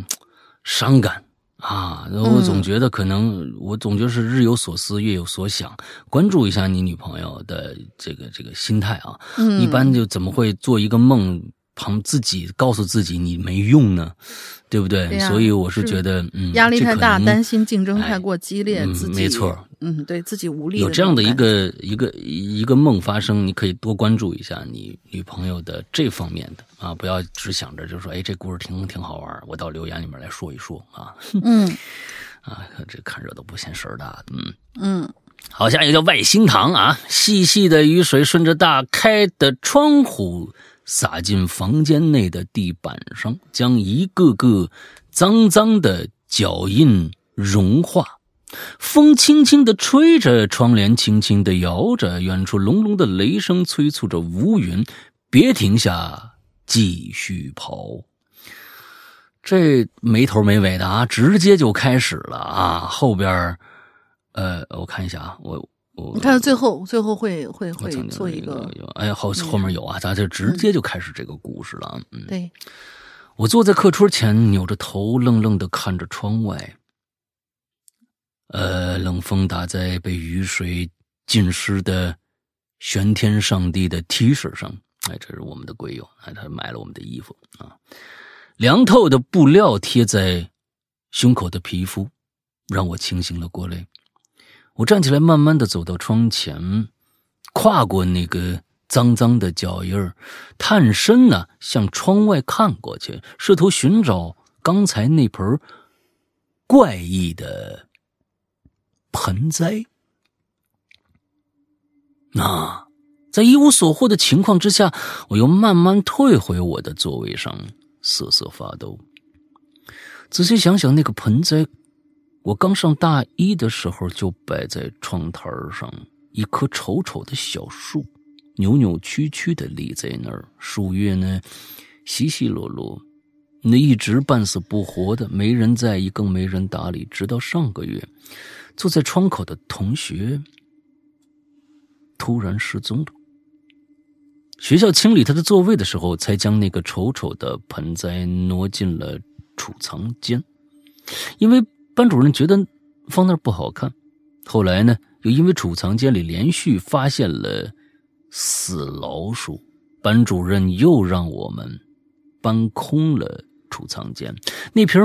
S1: 伤感啊。我总觉得可能，我总觉得是日有所思，夜有所想。关注一下你女朋友的这个这个心态啊。
S2: 嗯，
S1: 一般就怎么会做一个梦？旁自己告诉自己你没用呢，对不对？所以我是觉得，嗯，
S2: 压力太大，担心竞争太过激烈，自己
S1: 没错，
S2: 嗯，对自己无力。
S1: 有这样的一个一个一个梦发生，你可以多关注一下你女朋友的这方面的啊，不要只想着就说，哎，这故事挺挺好玩，我到留言里面来说一说啊。
S2: 嗯，
S1: 啊，这看热闹不嫌事儿大，
S2: 嗯嗯。
S1: 好，下一个叫外星堂啊，细细的雨水顺着大开的窗户。洒进房间内的地板上，将一个个脏脏的脚印融化。风轻轻地吹着，窗帘轻轻地摇着，远处隆隆的雷声催促着乌云别停下，继续跑。这没头没尾的啊，直接就开始了啊！后边，呃，我看一下啊，我。
S2: 你看，最后最后会会会做
S1: 一
S2: 个，
S1: 哎，后后面有啊，咱就直接就开始这个故事了。嗯，
S2: 对，
S1: 我坐在客桌前，扭着头，愣愣的看着窗外。呃，冷风打在被雨水浸湿的玄天上帝的 T 恤上。哎，这是我们的鬼友，哎，他买了我们的衣服啊。凉透的布料贴在胸口的皮肤，让我清醒了过来。我站起来，慢慢的走到窗前，跨过那个脏脏的脚印儿，探身呢，向窗外看过去，试图寻找刚才那盆怪异的盆栽。那，在一无所获的情况之下，我又慢慢退回我的座位上，瑟瑟发抖。仔细想想，那个盆栽。我刚上大一的时候就摆在窗台上，一棵丑丑的小树，扭扭曲曲的立在那儿，树叶呢稀稀落落，那一直半死不活的，没人在意，更没人打理。直到上个月，坐在窗口的同学突然失踪了。学校清理他的座位的时候，才将那个丑丑的盆栽挪进了储藏间，因为。班主任觉得放那儿不好看，后来呢，又因为储藏间里连续发现了死老鼠，班主任又让我们搬空了储藏间。那瓶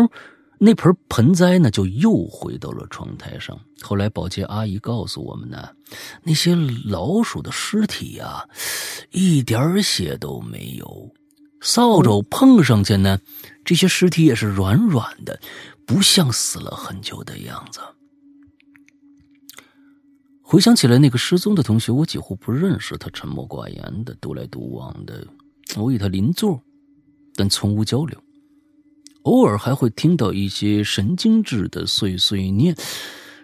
S1: 那盆盆栽呢，就又回到了窗台上。后来保洁阿姨告诉我们呢，那些老鼠的尸体呀，一点血都没有。扫帚碰上去呢，这些尸体也是软软的，不像死了很久的样子。回想起来，那个失踪的同学，我几乎不认识他，沉默寡言的，独来独往的。我与他邻座，但从无交流。偶尔还会听到一些神经质的碎碎念，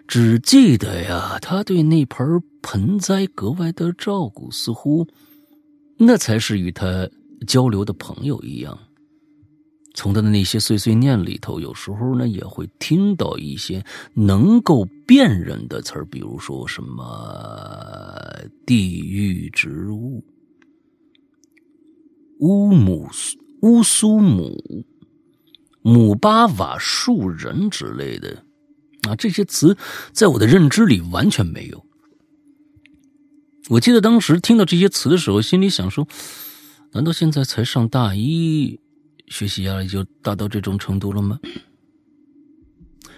S1: 只记得呀，他对那盆盆栽格外的照顾，似乎那才是与他交流的朋友一样。从他的那些碎碎念里头，有时候呢也会听到一些能够辨认的词儿，比如说什么“地狱植物”“乌姆乌苏姆”“姆巴瓦树人”之类的啊，这些词在我的认知里完全没有。我记得当时听到这些词的时候，心里想说：难道现在才上大一？学习压力就大到这种程度了吗？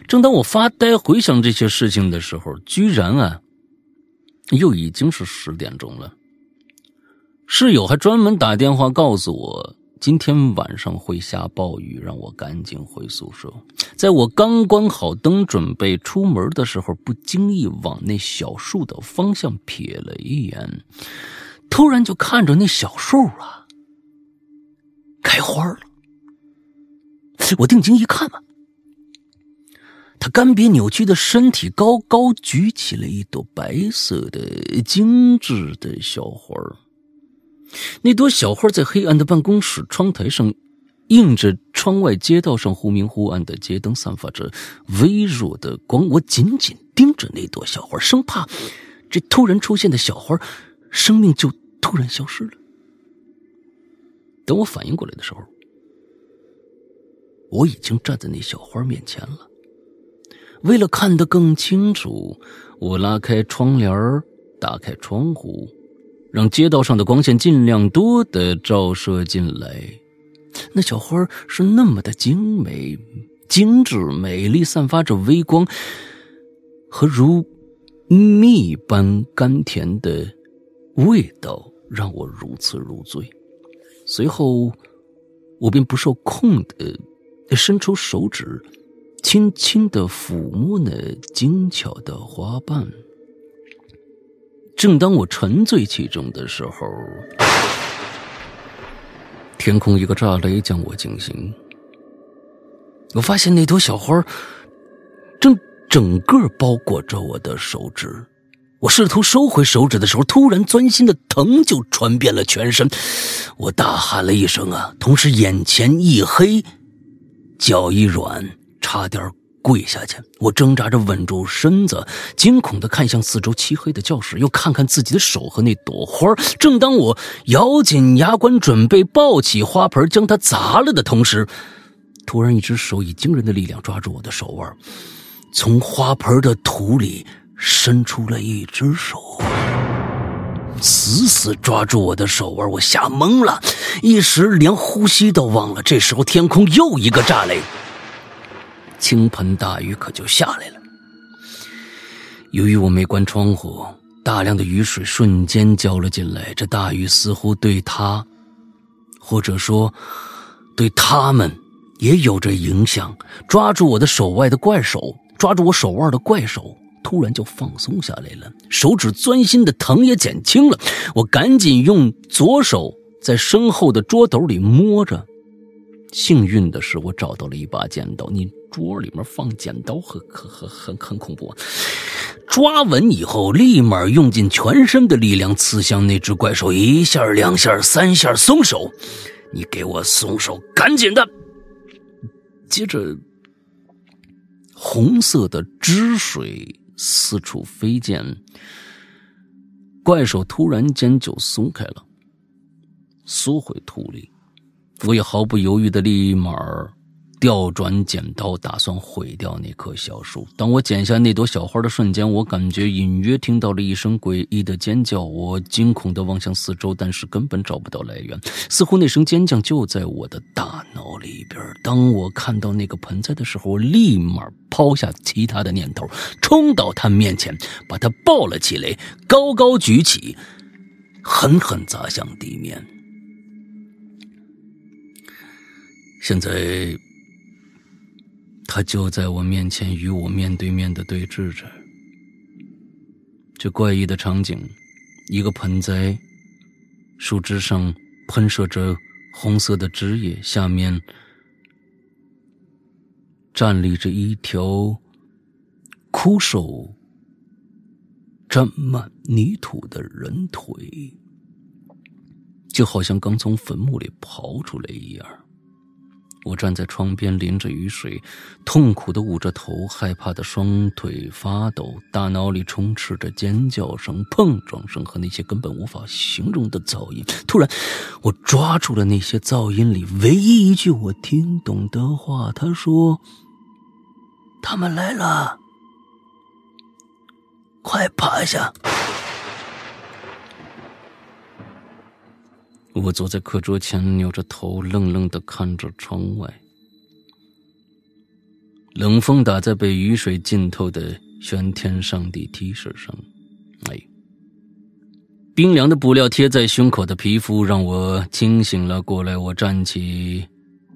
S1: 正当我发呆回想这些事情的时候，居然啊，又已经是十点钟了。室友还专门打电话告诉我，今天晚上会下暴雨，让我赶紧回宿舍。在我刚关好灯准备出门的时候，不经意往那小树的方向瞥了一眼，突然就看着那小树啊，开花了。我定睛一看嘛，他干瘪扭曲的身体高高举起了一朵白色的精致的小花那朵小花在黑暗的办公室窗台上，映着窗外街道上忽明忽暗的街灯，散发着微弱的光。我紧紧盯着那朵小花，生怕这突然出现的小花生命就突然消失了。等我反应过来的时候。我已经站在那小花面前了。为了看得更清楚，我拉开窗帘打开窗户，让街道上的光线尽量多的照射进来。那小花是那么的精美、精致、美丽，散发着微光和如蜜般甘甜的味道，让我如痴如醉。随后，我便不受控的。伸出手指，轻轻的抚摸那精巧的花瓣。正当我沉醉其中的时候，天空一个炸雷将我惊醒。我发现那朵小花正整个包裹着我的手指。我试图收回手指的时候，突然钻心的疼就传遍了全身。我大喊了一声啊，同时眼前一黑。脚一软，差点跪下去。我挣扎着稳住身子，惊恐的看向四周漆黑的教室，又看看自己的手和那朵花。正当我咬紧牙关准备抱起花盆将它砸了的同时，突然一只手以惊人的力量抓住我的手腕，从花盆的土里伸出了一只手。死死抓住我的手腕，我吓懵了，一时连呼吸都忘了。这时候，天空又一个炸雷，倾盆大雨可就下来了。由于我没关窗户，大量的雨水瞬间浇了进来。这大雨似乎对他，或者说对他们，也有着影响。抓住我的手腕的怪手，抓住我手腕的怪手。突然就放松下来了，手指钻心的疼也减轻了。我赶紧用左手在身后的桌斗里摸着，幸运的是我找到了一把剪刀。你桌里面放剪刀很很很很很恐怖啊。抓稳以后，立马用尽全身的力量刺向那只怪兽，一下、两下、三下，松手！你给我松手，赶紧的！接着，红色的汁水。四处飞溅，怪兽突然间就松开了，缩回土里。我也毫不犹豫的立马调转剪刀，打算毁掉那棵小树。当我剪下那朵小花的瞬间，我感觉隐约听到了一声诡异的尖叫。我惊恐地望向四周，但是根本找不到来源，似乎那声尖叫就在我的大脑里边。当我看到那个盆栽的时候，我立马抛下其他的念头，冲到他面前，把他抱了起来，高高举起，狠狠砸向地面。现在。他就在我面前，与我面对面的对峙着。这怪异的场景：一个盆栽，树枝上喷射着红色的汁液，下面站立着一条枯瘦、沾满泥土的人腿，就好像刚从坟墓里刨出来一样。我站在窗边，淋着雨水，痛苦的捂着头，害怕的双腿发抖，大脑里充斥着尖叫声、碰撞声和那些根本无法形容的噪音。突然，我抓住了那些噪音里唯一一句我听懂的话。他说：“他们来了，快趴下。”我坐在课桌前，扭着头，愣愣的看着窗外。冷风打在被雨水浸透的玄天上帝 T 恤上，哎，冰凉的布料贴在胸口的皮肤让我清醒了过来。我站起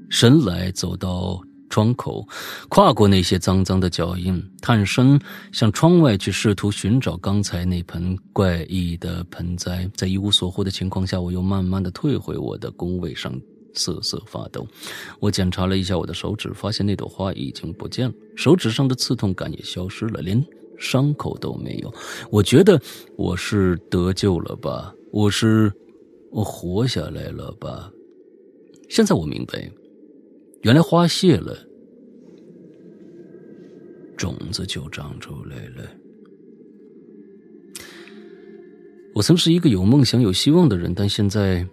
S1: 身来，走到。窗口，跨过那些脏脏的脚印，探身向窗外去，试图寻找刚才那盆怪异的盆栽。在一无所获的情况下，我又慢慢的退回我的工位上，瑟瑟发抖。我检查了一下我的手指，发现那朵花已经不见了，手指上的刺痛感也消失了，连伤口都没有。我觉得我是得救了吧？我是我活下来了吧？现在我明白。原来花谢了，种子就长出来了。我曾是一个有梦想、有希望的人，但现在，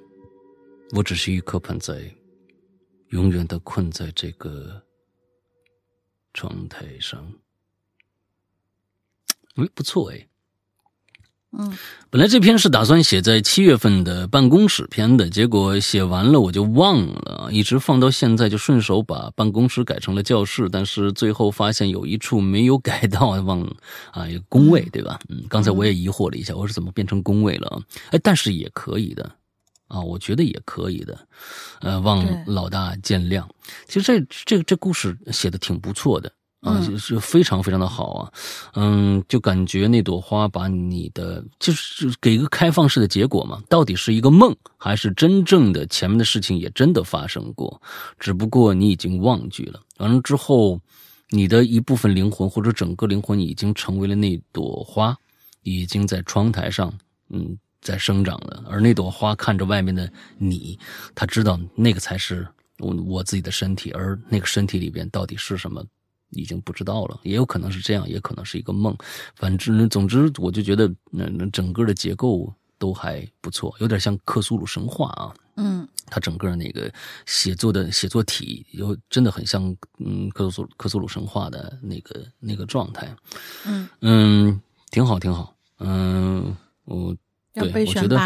S1: 我只是一颗盆栽，永远的困在这个窗台上。哎，不错哎。
S2: 嗯，
S1: 本来这篇是打算写在七月份的办公室篇的，结果写完了我就忘了，一直放到现在，就顺手把办公室改成了教室。但是最后发现有一处没有改到，忘啊，一个工位对吧？嗯，刚才我也疑惑了一下，我说怎么变成工位了？哎，但是也可以的，啊，我觉得也可以的，呃，望老大见谅。其实这这这故事写的挺不错的。啊，是非常非常的好啊，嗯，就感觉那朵花把你的就是给一个开放式的结果嘛，到底是一个梦还是真正的前面的事情也真的发生过，只不过你已经忘记了。完了之后，你的一部分灵魂或者整个灵魂已经成为了那朵花，已经在窗台上，嗯，在生长了。而那朵花看着外面的你，他知道那个才是我我自己的身体，而那个身体里边到底是什么？已经不知道了，也有可能是这样，也可能是一个梦。反正总之，我就觉得那那整个的结构都还不错，有点像克苏鲁神话啊。
S2: 嗯，
S1: 它整个那个写作的写作体又真的很像嗯克苏克苏鲁神话的那个那个状态。
S2: 嗯
S1: 嗯，挺好挺好。嗯，我对我觉得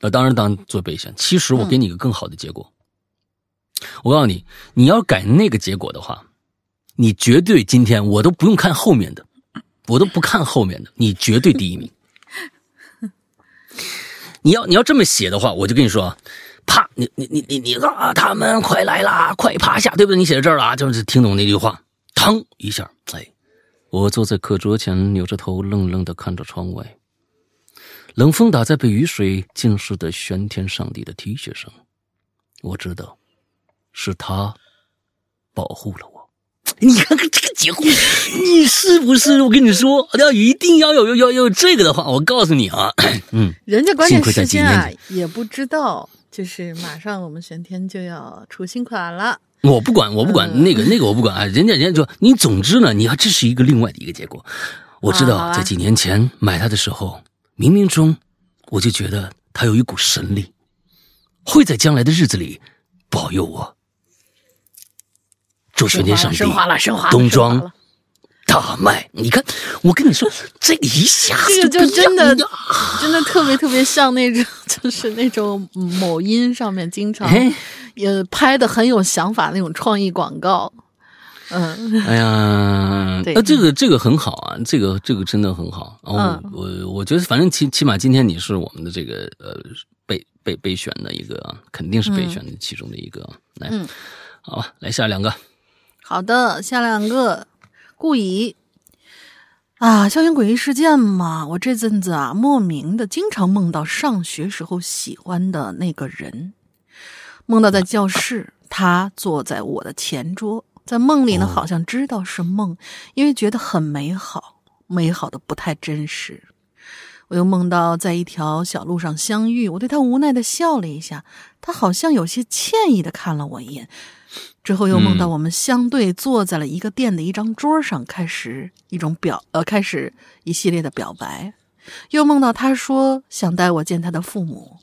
S1: 呃，当然当做备选。其实我给你一个更好的结果。我告诉你，你要改那个结果的话。你绝对今天我都不用看后面的，我都不看后面的，你绝对第一名。你要你要这么写的话，我就跟你说，啪，你你你你你啊，他们快来啦，快趴下，对不对？你写在这儿了啊，就是听懂那句话，腾一下，哎，我坐在课桌前，扭着头，愣愣的看着窗外，冷风打在被雨水浸湿的玄天上帝的 T 恤上，我知道，是他保护了我。你看看这个结果，你是不是？我跟你说，要一定要有要要有这个的话，我告诉你啊，嗯，
S2: 人家关键时间啊也不知道，就是马上我们玄天就要出新款了。
S1: 我不管，我不管那个那个，我不管啊。人家人家说你，总之呢，你要这是一个另外的一个结果。我知道，在几年前买它的时候，冥冥中我就觉得它有一股神力，会在将来的日子里保佑我。周学年上帝
S2: 升华了，升华了，
S1: 冬庄
S2: 升华了
S1: 大卖。你看，我跟你说，这个一下子
S2: 这个就真的真的特别特别像那种，就是那种某音上面经常
S1: 哎
S2: 也拍的很有想法那种创意广告。嗯，
S1: 哎呀，
S2: 对
S1: 呃，这个这个很好啊，这个这个真的很好。然后
S2: 嗯
S1: 我我觉得，反正起起码今天你是我们的这个呃备备备选的一个啊，肯定是备选的其中的一个。来，
S2: 嗯
S1: 好吧，来下两个。
S2: 好的，下两个。顾以啊，校园诡异事件嘛，我这阵子啊，莫名的经常梦到上学时候喜欢的那个人，梦到在教室，他坐在我的前桌，在梦里呢，
S1: 哦。
S2: 好像知道是梦，因为觉得很美好，美好的不太真实。我又梦到在一条小路上相遇，我对他无奈的笑了一下，他好像有些歉意的看了我一眼，之后又梦到
S1: 嗯
S2: 我们相对坐在了一个店的一张桌上，开始一种表呃，开始一系列的表白，又梦到他说想带我见他的父母。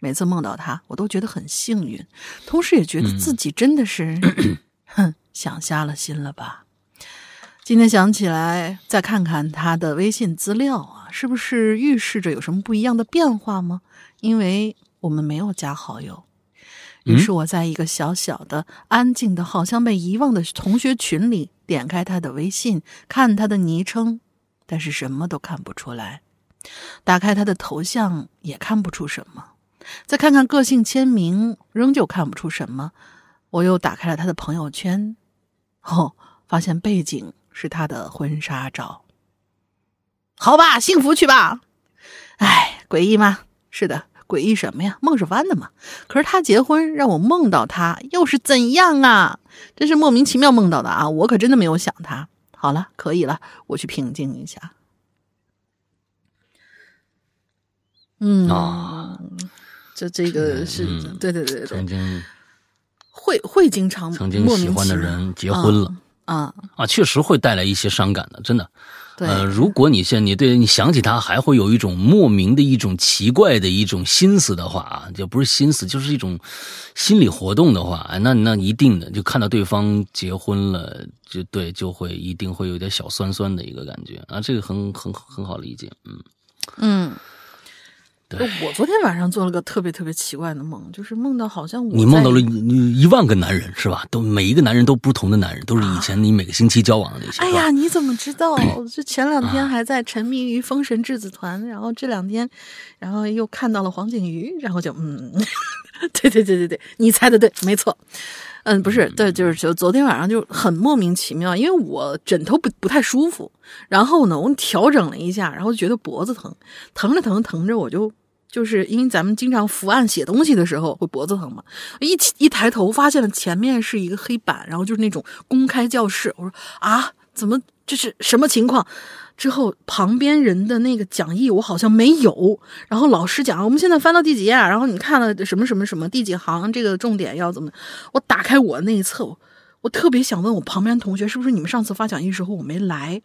S2: 每次梦到他，我都觉得很幸运，同时也觉得自己真的是，哼，想瞎了心了吧。今天想起来，再看看他的微信资料啊，是不是预示着有什么不一样的变化吗？因为我们没有加好友。于是我在一个小小的、安静的、好像被遗忘的同学群里点开他的微信，看他的昵称，但是什么都看不出来。打开他的头像也看不出什么，再看看个性签名，仍旧看不出什么。我又打开了他的朋友圈，哦，发现背景是他的婚纱照。好吧，幸福去吧。哎，诡异吗？是的，诡异什么呀？梦是弯的嘛。可是他结婚让我梦到他，又是怎样啊？真是莫名其妙梦到的啊！我可真的没有想他。好了，可以了，我去平静一下。嗯
S1: 啊，
S2: 这这个是、
S1: 嗯
S2: 对对对对
S1: 曾，经
S2: 会会经常
S1: 曾经喜欢的人结婚了
S2: 啊，
S1: 啊，确实会带来一些伤感的，真的。
S2: 对，
S1: 呃，如果你现在你对你想起他，还会有一种莫名的一种奇怪的一种心思的话啊，就不是心思，就是一种心理活动的话，哎那那一定的，就看到对方结婚了，就对，就会一定会有点小酸酸的一个感觉啊，这个很很很好理解，嗯，
S2: 嗯。
S1: 对
S2: 我昨天晚上做了个特别特别奇怪的梦，就是梦到好像我
S1: 你梦到了一一万个男人是吧？都每一个男人都不同的男人，都是以前你每个星期交往的那些。
S2: 哎呀，你怎么知道？就前两天还在沉迷于《封神质子团》，然后这两天，然后又看到了黄景瑜，然后就嗯，对对对对对，你猜的对，没错。嗯，不是，对，就是就昨天晚上就很莫名其妙，因为我枕头不不太舒服，然后呢，我调整了一下，然后觉得脖子疼，疼着疼着疼着，我就就是因为咱们经常伏案写东西的时候会脖子疼嘛，一起一抬头发现了前面是一个黑板，然后就是那种公开教室，我说啊，怎么这是什么情况？之后旁边人的那个讲义我好像没有，然后老师讲我们现在翻到第几页，然后你看了什么什么什么第几行，这个重点要怎么？我打开我那一册，我我特别想问我旁边同学，是不是你们上次发讲义时候我没来？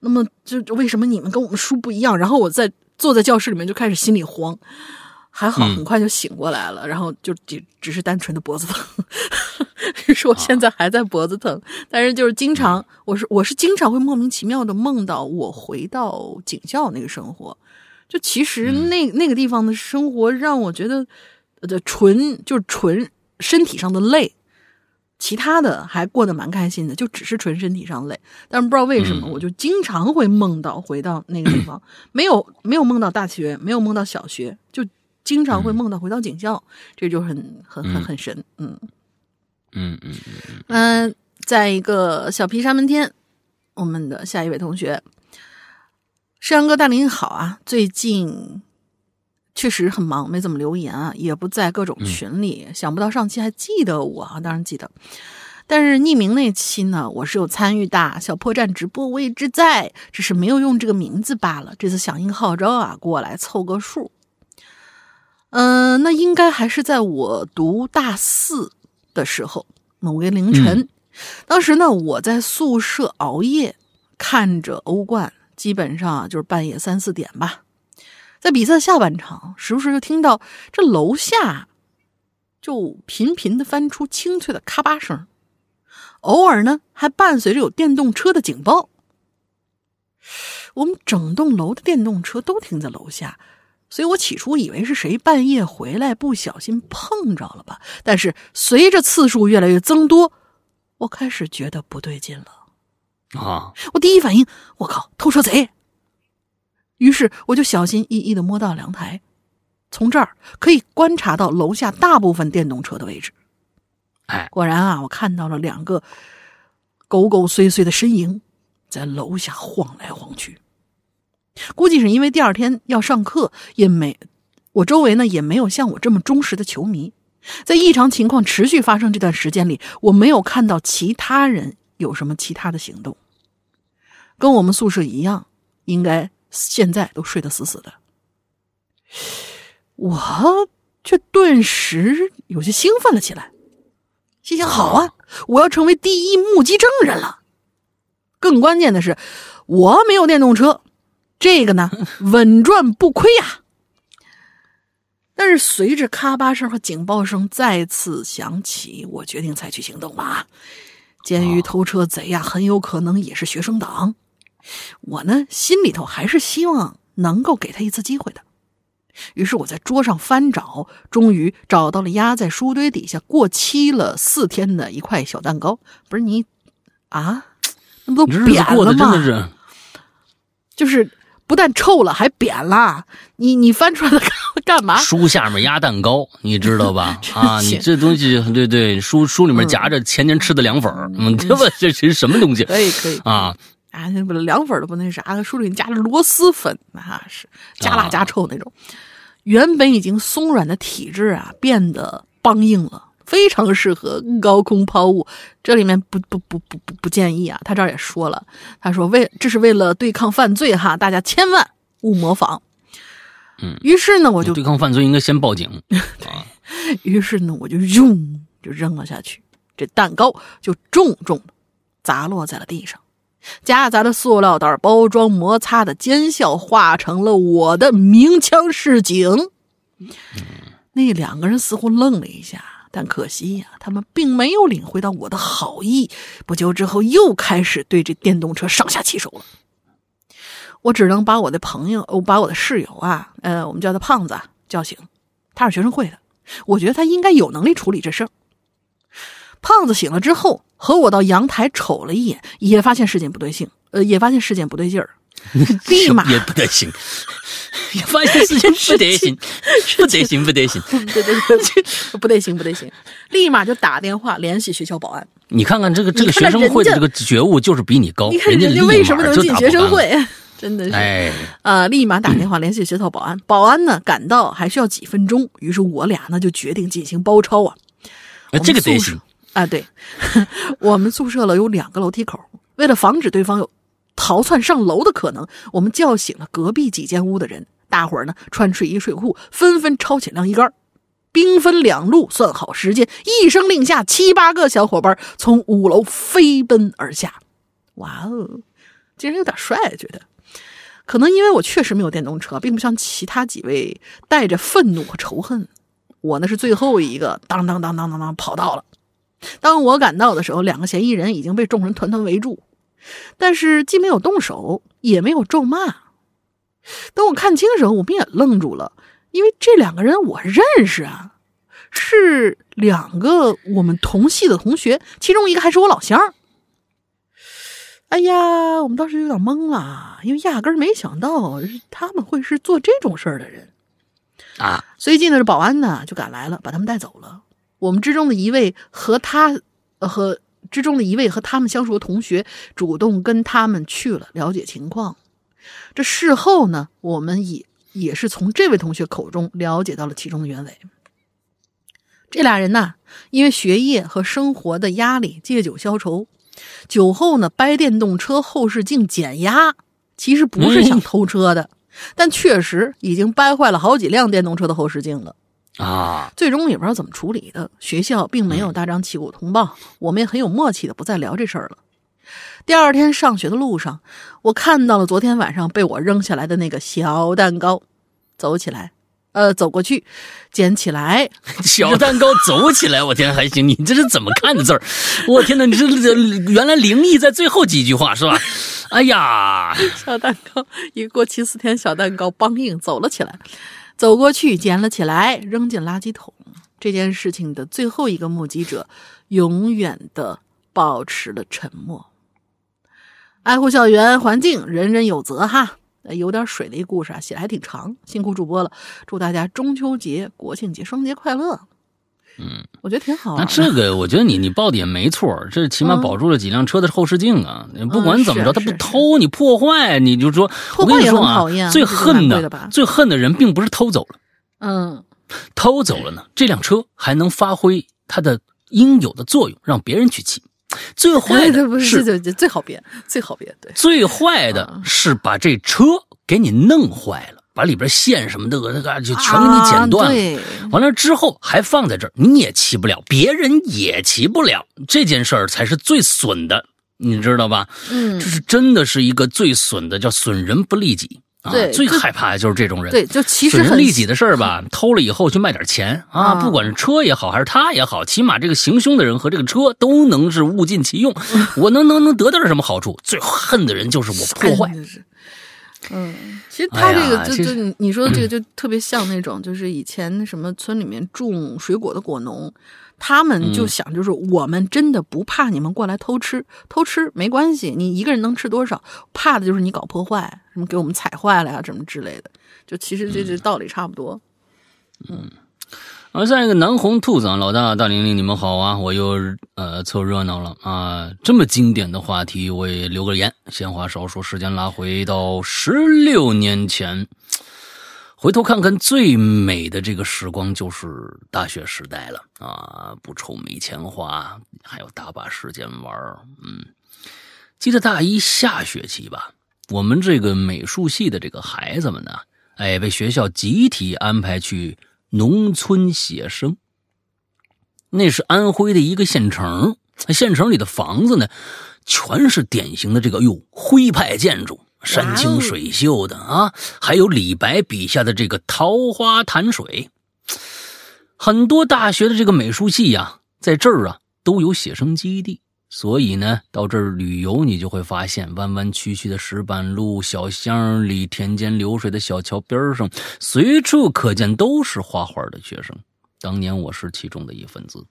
S2: 那么就为什么你们跟我们书不一样？然后我在坐在教室里面就开始心里慌，还好很快就醒过来了，然后就只只是单纯的脖子疼，是说现在还在脖子疼，但是就是经常我是我是经常会莫名其妙的梦到我回到警校那个生活，就其实那、那个地方的生活让我觉得呃纯就是纯身体上的累。其他的还过得蛮开心的，就只是纯身体上累，但是不知道为什么，
S1: 嗯。
S2: 我就经常会梦到回到那个地方，没有没有梦到大学，没有梦到小学，就经常会梦到回到警校，这就很很很很神，嗯。
S1: 嗯嗯嗯嗯，
S2: 嗯、在一个小皮沙门天，我们的下一位同学，世阳哥大林好啊，最近确实很忙，没怎么留言啊，也不在各种群里。想不到上期还记得我啊，当然记得。但是匿名那期呢，我是有参与的，小破站直播我一直在，只是没有用这个名字罢了。这次响应号召啊，过来凑个数。嗯、那应该还是在我读大四的时候，某个凌晨，当时呢，我在宿舍熬夜，看着欧冠，基本上啊就是半夜三四点吧。在比赛下半场，时不时就听到这楼下就频频的翻出清脆的咔吧声，偶尔呢还伴随着有电动车的警报。我们整栋楼的电动车都停在楼下，所以我起初以为是谁半夜回来不小心碰着了吧。但是随着次数越来越增多，我开始觉得不对劲了。
S1: 啊，
S2: 我第一反应，我靠，偷车贼！于是我就小心翼翼的摸到阳台，从这儿可以观察到楼下大部分电动车的位置。
S1: 哎，
S2: 果然啊，我看到了两个狗狗祟祟的身影在楼下晃来晃去。估计是因为第二天要上课，也没我周围呢也没有像我这么忠实的球迷。在异常情况持续发生这段时间里，我没有看到其他人有什么其他的行动。跟我们宿舍一样，应该现在都睡得死死的。我却顿时有些兴奋了起来，心想：好啊，我要成为第一目击证人了。更关键的是，我没有电动车，这个呢 稳赚不亏呀。但是随着咔吧声和警报声再次响起，我决定采取行动了啊！鉴于偷车贼呀很有可能也是学生党，我呢心里头还是希望能够给他一次机会的。于是我在桌上翻找，终于找到了压在书堆底下过期了四天的一块小蛋糕。不是你啊，那不都扁了
S1: 过得真的
S2: 吗？
S1: 是
S2: 就是不但臭了，还扁了。你你翻出来的干 干嘛？
S1: 书下面压蛋糕，你知道吧？啊，你这东西，对对，书书里面夹着前年吃的凉粉儿，嗯，这不 这是什么东西
S2: 可以可以
S1: 啊？
S2: 啊，那不凉粉儿都不那啥，书里加了螺蛳粉，那是加辣加臭那种。原本已经松软的体质啊，变得梆硬了，非常适合高空抛物。这里面不不不不不不建议啊，他这儿也说了，他说为这是为了对抗犯罪哈，大家千万勿模仿。
S1: 嗯，
S2: 于是呢，我就
S1: 对抗犯罪应该先报警 啊！
S2: 于是呢，我就用就扔了下去，这蛋糕就重重的砸落在了地上，夹杂着塑料袋包装摩擦的尖笑化成了我的鸣枪示警。那两个人似乎愣了一下，但可惜呀、他们并没有领会到我的好意。不久之后，又开始对这电动车上下其手了。我只能把我的朋友，我把我的室友啊，呃，我们叫他胖子啊叫醒，他是学生会的，我觉得他应该有能力处理这事儿。胖子醒了之后，和我到阳台瞅了一眼，也发现事情不对劲，呃，也发现事情不对劲儿，立马
S1: 也不得行，也发现事情 不得行，不得行，不得行。
S2: 对对对，不得行不得行，立马就打电话联系学校保安。
S1: 你看看这个这个学生会的这个觉悟就是比你高，
S2: 你看
S1: 人家
S2: 为什么能进？学生会？真的是，
S1: 哎，
S2: 啊，立马打电话联系学校保安。保安呢赶到还需要几分钟，于是我俩呢就决定进行包抄啊。
S1: 哎这个得行。
S2: 啊，对，我们宿舍楼有两个楼梯口，为了防止对方有逃窜上楼的可能，我们叫醒了隔壁几间屋的人。大伙儿呢穿睡衣睡裤，纷纷抄起晾衣杆，兵分两路，算好时间，一声令下，七八个小伙伴从五楼飞奔而下。哇哦，竟然有点帅，觉得。可能因为我确实没有电动车，并不像其他几位带着愤怒和仇恨。我呢是最后一个，当当当当当当跑到了。当我赶到的时候，两个嫌疑人已经被众人团团围住，但是既没有动手，也没有咒骂。等我看清的时候，我们也愣住了，因为这两个人我认识啊，是两个我们同系的同学，其中一个还是我老乡。哎呀，我们当时有点懵了，因为压根儿没想到他们会是做这种事儿的人。
S1: 啊，
S2: 随即呢，这保安呢就赶来了，把他们带走了。我们之中的一位和他，呃和之中的一位和他们相熟的同学，主动跟他们去了了解情况。这事后呢，我们也也是从这位同学口中了解到了其中的原委。这俩人呢，因为学业和生活的压力，借酒消愁。酒后呢，掰电动车后视镜减压，其实不是想偷车的，但确实已经掰坏了好几辆电动车的后视镜了。
S1: 啊，
S2: 最终也不知道怎么处理的，学校并没有大张旗鼓通报，我们也很有默契的不再聊这事儿了。第二天上学的路上，我看到了昨天晚上被我扔下来的那个小蛋糕，走起来，呃，走过去，捡起来，
S1: 小蛋糕走起来，我天还行，你这是怎么看的字儿？我天哪，你这这原来灵异在最后几句话是吧？哎呀，
S2: 小蛋糕一过七四天，小蛋糕梆硬走了起来，走过去捡了起来，扔进垃圾桶。这件事情的最后一个目击者，永远的保持了沉默。爱护校园环境，人人有责哈。有点水的一个故事啊，写的还挺长，辛苦主播了。祝大家中秋节、国庆节双节快乐。
S1: 嗯，
S2: 我觉得挺好。
S1: 那这个，我觉得你你报的也没错，这起码保住了几辆车的后视镜啊。不管怎么着，他不偷你破坏，你就说，我跟你说啊，最恨的最恨的人并不是偷走了，
S2: 嗯，
S1: 偷走了呢，这辆车还能发挥它的应有的作用，让别人去骑。最坏的 不
S2: 是最好别最好别对，
S1: 最坏的是把这车给你弄坏了，把里边线什么的那个就全给你剪断了。完了之后还放在这儿，你也骑不了，别人也骑不了。这件事儿才是最损的，你知道吧？
S2: 嗯，
S1: 这是真的是一个最损的，叫损人不利己。
S2: 对，
S1: 最害怕的就是这种人。
S2: 对，就其实
S1: 损人利己的事儿吧，偷了以后去卖点钱啊，不管是车也好，还是他也好，起码这个行凶的人和这个车都能是物尽其用。我能能能得到点什么好处？最恨的人就是我破坏。
S2: 嗯，其实他这个就就你你说的这个就特别像那种，就是以前什么村里面种水果的果农。他们就想，就是我们真的不怕你们过来偷吃，偷吃没关系，你一个人能吃多少？怕的就是你搞破坏，什么给我们踩坏了呀，什么之类的。就其实这这道理差不多。
S1: 嗯，而下一个南红兔子啊，老大大玲玲，你们好啊，我又呃凑热闹了啊。这么经典的话题，我也留个言。闲话少说，时间拉回到十六年前。回头看看，最美的这个时光就是大学时代了啊！不愁没钱花，还有大把时间玩嗯，记得大一下学期吧，我们这个美术系的这个孩子们呢，哎，被学校集体安排去农村写生。那是安徽的一个县城，县城里的房子呢，全是典型的这个哟徽派建筑。山清水秀的啊，还有李白笔下的这个桃花潭水。很多大学的这个美术系呀，在这儿啊都有写生基地，所以呢，到这儿旅游，你就会发现弯弯曲曲的石板路、小巷里、田间流水的小桥边上，随处可见都是画画的学生。当年我是其中的一份子。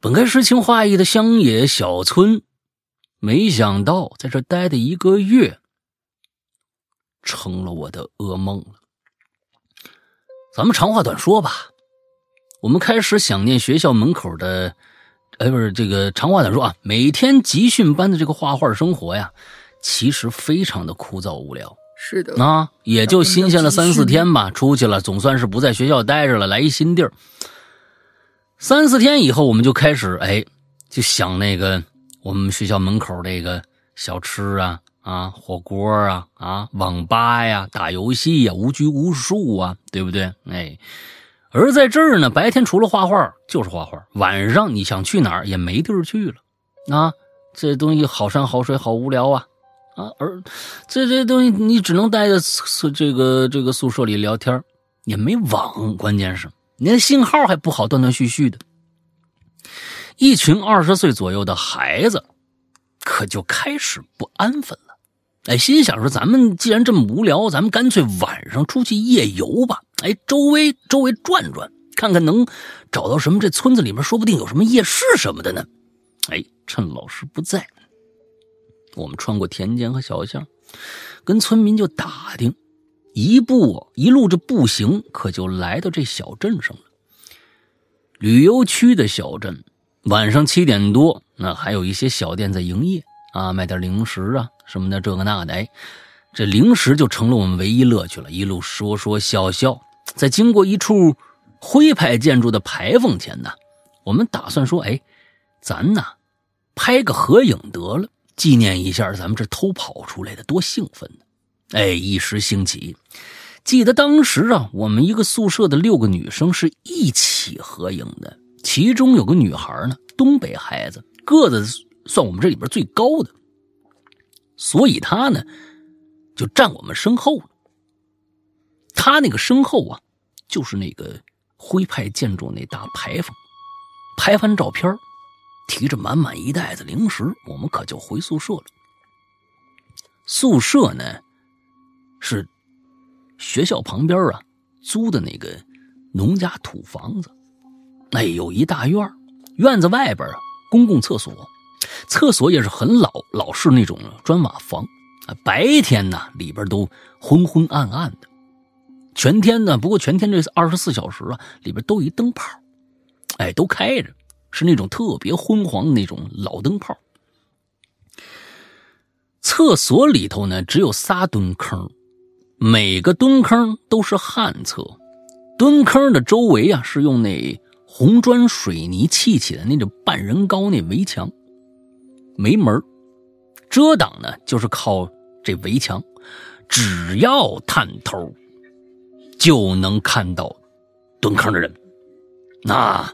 S1: 本该诗情画意的乡野小村。没想到在这待的一个月，成了我的噩梦了。咱们长话短说吧，我们开始想念学校门口的，哎，不是这个长话短说啊，每天集训班的这个画画生活呀，其实非常的枯燥无聊。
S2: 是的，
S1: 啊，也就新鲜了三四天吧，出去了，总算是不在学校待着了，来一新地儿。三四天以后，我们就开始哎，就想那个。我们学校门口那个小吃啊啊，火锅啊啊，网吧呀，打游戏呀，无拘无束啊，对不对？哎，而在这儿呢，白天除了画画就是画画，晚上你想去哪儿也没地儿去了啊。这东西好山好水好无聊啊啊！而这这东西你只能待在这个这个宿舍里聊天，也没网，关键是连信号还不好，断断续续的。一群二十岁左右的孩子，可就开始不安分。哎，心想说：“咱们既然这么无聊，咱们干脆晚上出去夜游吧。哎，周围周围转转，看看能找到什么。这村子里面说不定有什么夜市什么的呢。”哎，趁老师不在，我们穿过田间和小巷，跟村民就打听，一步一路这步行，可就来到这小镇上了。旅游区的小镇。晚上七点多，那还有一些小店在营业啊，买点零食啊什么的，这个那的。哎，这零食就成了我们唯一乐趣了。一路说说笑笑，在经过一处徽派建筑的牌坊前呢，我们打算说：“哎，咱呢拍个合影得了，纪念一下咱们这偷跑出来的，多兴奋呢！”哎，一时兴起，记得当时啊，我们一个宿舍的六个女生是一起合影的。其中有个女孩呢，东北孩子，个子算我们这里边最高的，所以他呢就站我们身后。他那个身后啊，就是那个徽派建筑那大牌坊。拍完照片，提着满满一袋子零食，我们可就回宿舍了。宿舍呢，是学校旁边啊租的那个农家土房子，哎，有一大院院子外边啊公共厕所，厕所也是很老老式那种砖瓦房啊。白天呢里边都昏昏暗暗的，全天呢不过全天这二十四小时啊里边都一灯泡，哎都开着，是那种特别昏黄的那种老灯泡。厕所里头呢，只有仨蹲坑，每个蹲坑都是旱厕。蹲坑的周围啊，是用那红砖水泥砌起的那种半人高那围墙，没门遮挡呢，就是靠这围墙。只要探头，就能看到蹲坑的人。那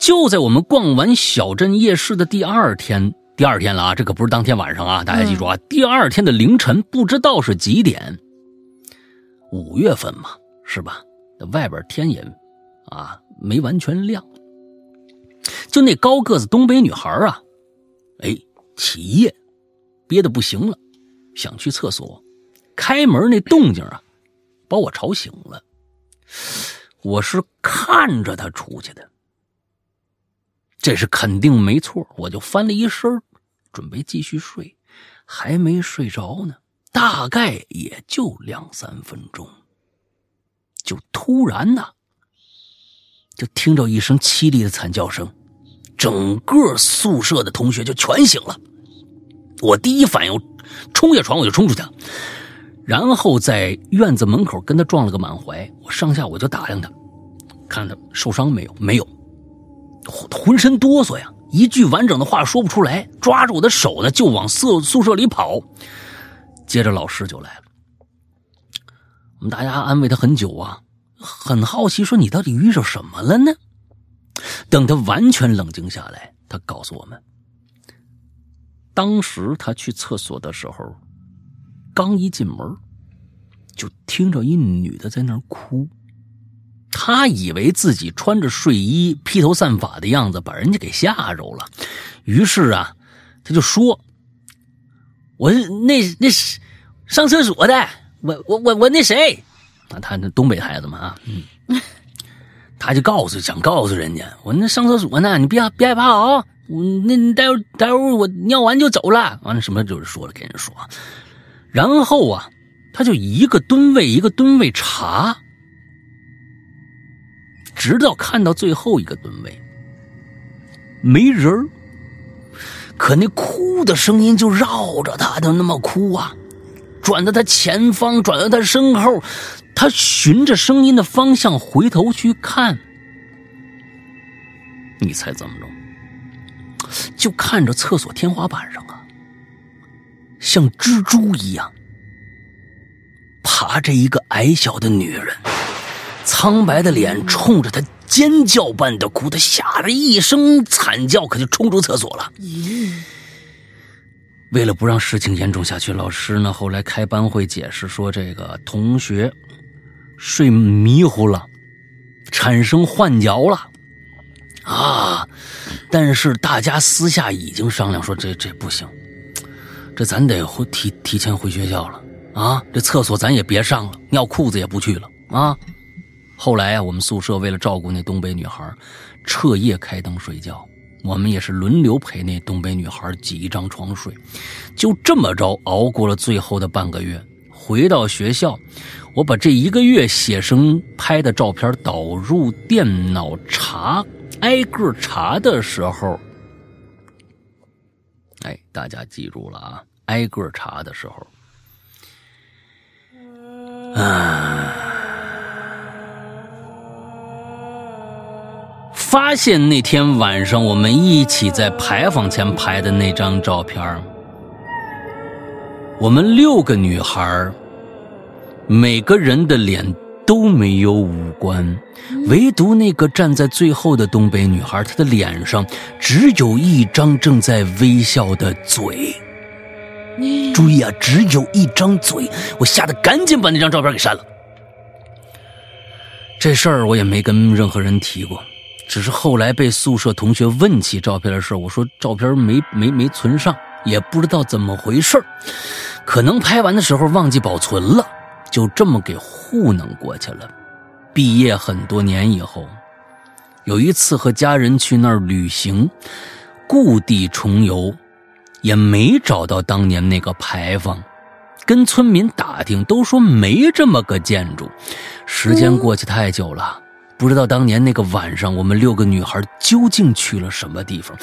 S1: 就在我们逛完小镇夜市的第二天。第二天了啊，这可不是当天晚上啊！大家记住啊，第二天的凌晨不知道是几点。五月份嘛，是吧？那外边天也啊没完全亮。就那高个子东北女孩啊，哎，起夜，憋得不行了，想去厕所。开门那动静啊，把我吵醒了。我是看着他出去的。这是肯定没错，我就翻了一身，准备继续睡，还没睡着呢，大概也就两三分钟，就突然呐，就听着一声凄厉的惨叫声，整个宿舍的同学就全醒了。我第一反应冲下床，我就冲出去了，然后在院子门口跟他撞了个满怀，我上下我就打量他，看他受伤没有，没有。浑身哆嗦呀，一句完整的话说不出来，抓着我的手呢就往宿宿舍里跑。接着老师就来了，我们大家安慰他很久啊，很好奇说你到底遇着什么了呢？等他完全冷静下来，他告诉我们，当时他去厕所的时候，刚一进门，就听着一女的在那儿哭。他以为自己穿着睡衣、披头散发的样子把人家给吓着了，于是啊，他就说：“我那那是上厕所的，我我我我那谁？啊，他那东北孩子嘛啊，嗯，他就告诉想告诉人家，我那上厕所呢，你别别害怕啊，我那待会待会我尿完就走了，完了什么就是说了跟人说，然后啊，他就一个蹲位一个蹲位查。”直到看到最后一个蹲位，没人可那哭的声音就绕着他，就那么哭啊，转到他前方，转到他身后，他循着声音的方向回头去看，你猜怎么着？就看着厕所天花板上啊，像蜘蛛一样爬着一个矮小的女人。苍白的脸冲着他尖叫般的哭，他吓得一声惨叫，可就冲出厕所了。为了不让事情严重下去，老师呢后来开班会解释说，这个同学睡迷糊了，产生幻觉了啊！但是大家私下已经商量说，这这不行，这咱得回提提前回学校了啊！这厕所咱也别上了，尿裤子也不去了啊！后来啊，我们宿舍为了照顾那东北女孩，彻夜开灯睡觉。我们也是轮流陪那东北女孩挤一张床睡，就这么着熬过了最后的半个月。回到学校，我把这一个月写生拍的照片导入电脑查，挨个查的时候，哎，大家记住了啊，挨个查的时候，啊。发现那天晚上我们一起在牌坊前拍的那张照片，我们六个女孩，每个人的脸都没有五官，唯独那个站在最后的东北女孩，她的脸上只有一张正在微笑的嘴。注意啊，只有一张嘴，我吓得赶紧把那张照片给删了。这事儿我也没跟任何人提过，只是后来被宿舍同学问起照片的事我说照片没没没存上，也不知道怎么回事可能拍完的时候忘记保存了，就这么给糊弄过去了。毕业很多年以后，有一次和家人去那儿旅行，故地重游，也没找到当年那个牌坊。跟村民打听，都说没这么个建筑。时间过去太久了，不知道当年那个晚上，我们六个女孩究竟去了什么地方。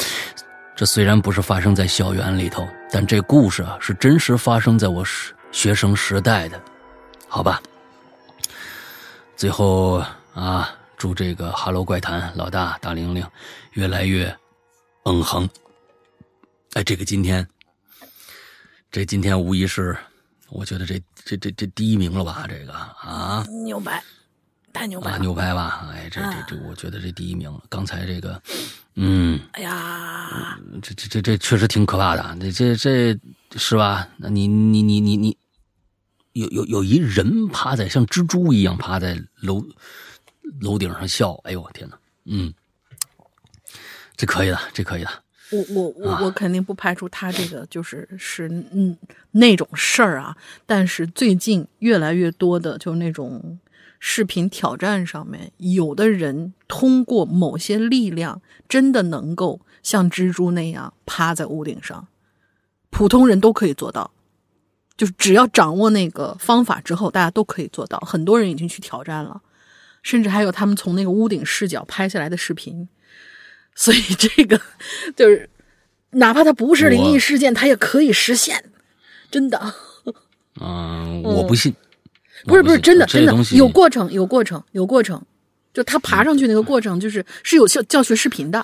S1: 这虽然不是发生在校园里头，但这故事啊是真实发生在我学学生时代的，好吧？最后啊，祝这个《哈喽怪谈》老大大玲玲越来越嗯哼。哎，这个今天，这今天无疑是。我觉得这这这这第一名了吧？这个啊，
S2: 牛掰，太牛掰，
S1: 牛掰吧？哎，这这这，我觉得这第一名了。刚才这个，嗯，
S2: 哎呀，
S1: 这这这这确实挺可怕的。这这这是吧？那你你你你你，有有有一人趴在像蜘蛛一样趴在楼楼顶上笑。哎呦我天哪！嗯，这可以的，这可以的。
S2: 我我我我肯定不排除他这个就是是嗯那种事儿啊，但是最近越来越多的就那种视频挑战上面，有的人通过某些力量，真的能够像蜘蛛那样趴在屋顶上，普通人都可以做到，就是只要掌握那个方法之后，大家都可以做到。很多人已经去挑战了，甚至还有他们从那个屋顶视角拍下来的视频。所以这个就是，哪怕它不是灵异事件，它也可以实现，真的。
S1: 嗯，我不信。
S2: 不是不是真的真的有过程有过程有过程，就他爬上去那个过程，就是是有教教学视频的。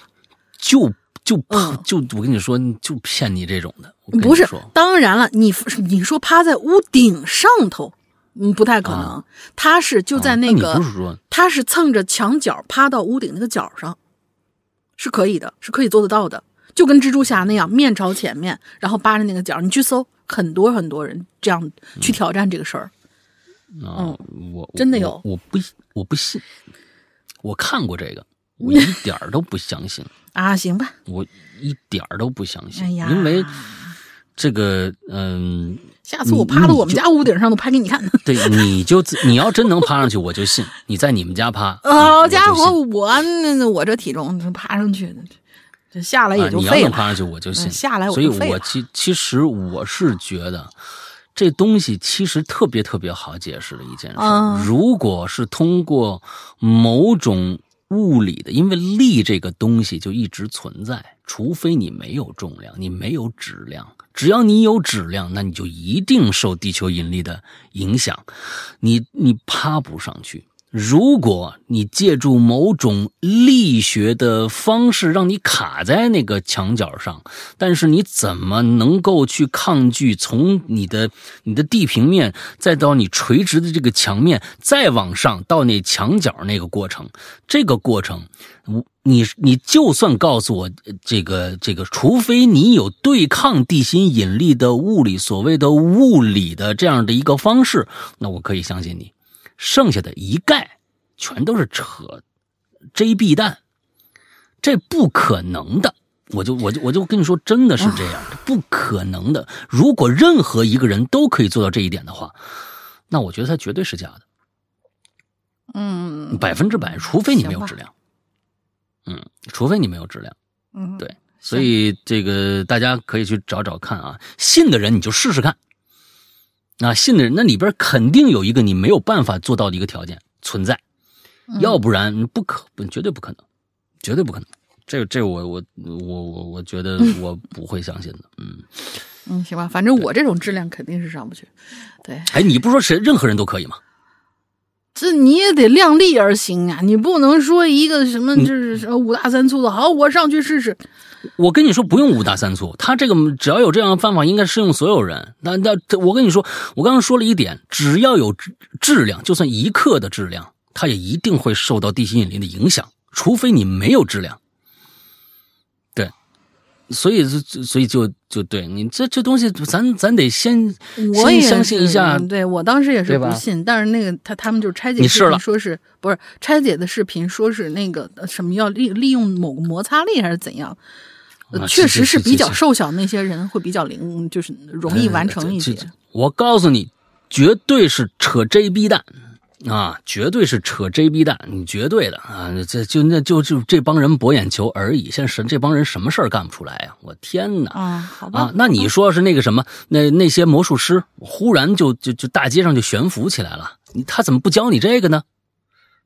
S1: 就就就我跟你说，就骗你这种的。
S2: 不是，当然了，你你说趴在屋顶上头，嗯，不太可能。他是就在那个，他是蹭着墙角趴到屋顶那个角上。是可以的，是可以做得到的，就跟蜘蛛侠那样，面朝前面，然后扒着那个角。你去搜，很多很多人这样去挑战这个事儿。
S1: 嗯，我
S2: 真的有，
S1: 我不，我不信。我看过这个，我一点都不相信
S2: 啊！行吧，
S1: 我一点都不相信，因为这个，嗯，
S2: 下次我趴到我们家屋顶上，都拍给你看。
S1: 对，你就你要真能爬上去，我就信。你在你们家爬，
S2: 好家伙，我那我这体重爬上去，这下来也就废了。
S1: 你要能爬上去，我就信。
S2: 下来我，
S1: 所以我其其实我是觉得。这东西其实特别特别好解释的一件事。如果是通过某种物理的，因为力这个东西就一直存在，除非你没有重量，你没有质量。只要你有质量，那你就一定受地球引力的影响，你你趴不上去。如果你借助某种力学的方式让你卡在那个墙角上，但是你怎么能够去抗拒从你的你的地平面再到你垂直的这个墙面再往上到那墙角那个过程？这个过程，你你就算告诉我这个这个，除非你有对抗地心引力的物理所谓的物理的这样的一个方式，那我可以相信你。剩下的一概全都是扯，J B 蛋，这不可能的。我就我就我就跟你说，真的是这样，不可能的。如果任何一个人都可以做到这一点的话，那我觉得他绝对是假的。
S2: 嗯，
S1: 百分之百，除非你没有质量。嗯，除非你没有质量。
S2: 嗯，
S1: 对。所以这个大家可以去找找看啊，信的人你就试试看。那信的人，那里边肯定有一个你没有办法做到的一个条件存在，要不然不可，绝对不可能，绝对不可能。这这我我我我我觉得 我不会相信的。嗯
S2: 嗯，行吧，反正我这种质量肯定是上不去。对，
S1: 哎，你不说谁任何人都可以吗？
S2: 这你也得量力而行啊！你不能说一个什么就是什么五大三粗的，好，我上去试试。
S1: 我跟你说，不用五大三粗，他这个只要有这样的方法，应该适用所有人。那那我跟你说，我刚刚说了一点，只要有质质量，就算一克的质量，它也一定会受到地心引力的影响，除非你没有质量。对，所以就所以就就对你这这东西，咱咱得先
S2: 我也
S1: 先相信一下
S2: 是，对我当时也是不信，但是那个他他们就拆解视频说是不是拆解的视频说是那个呃什么要利利用某个摩擦力还是怎样？确实
S1: 是是
S2: 比较瘦小那些人会比较灵，就是容易完成一些。
S1: 我告诉你，绝对是扯 JB 蛋啊，绝对是扯 JB 蛋，你绝对的啊，这就那就就这帮人博眼球而已。现在是这帮人什么事儿干不出来呀、我天哪！
S2: 啊，好吧，
S1: 啊，那你说是那个什么，那那些魔术师忽然就就就大街上就悬浮起来了，你他怎么不教你这个呢？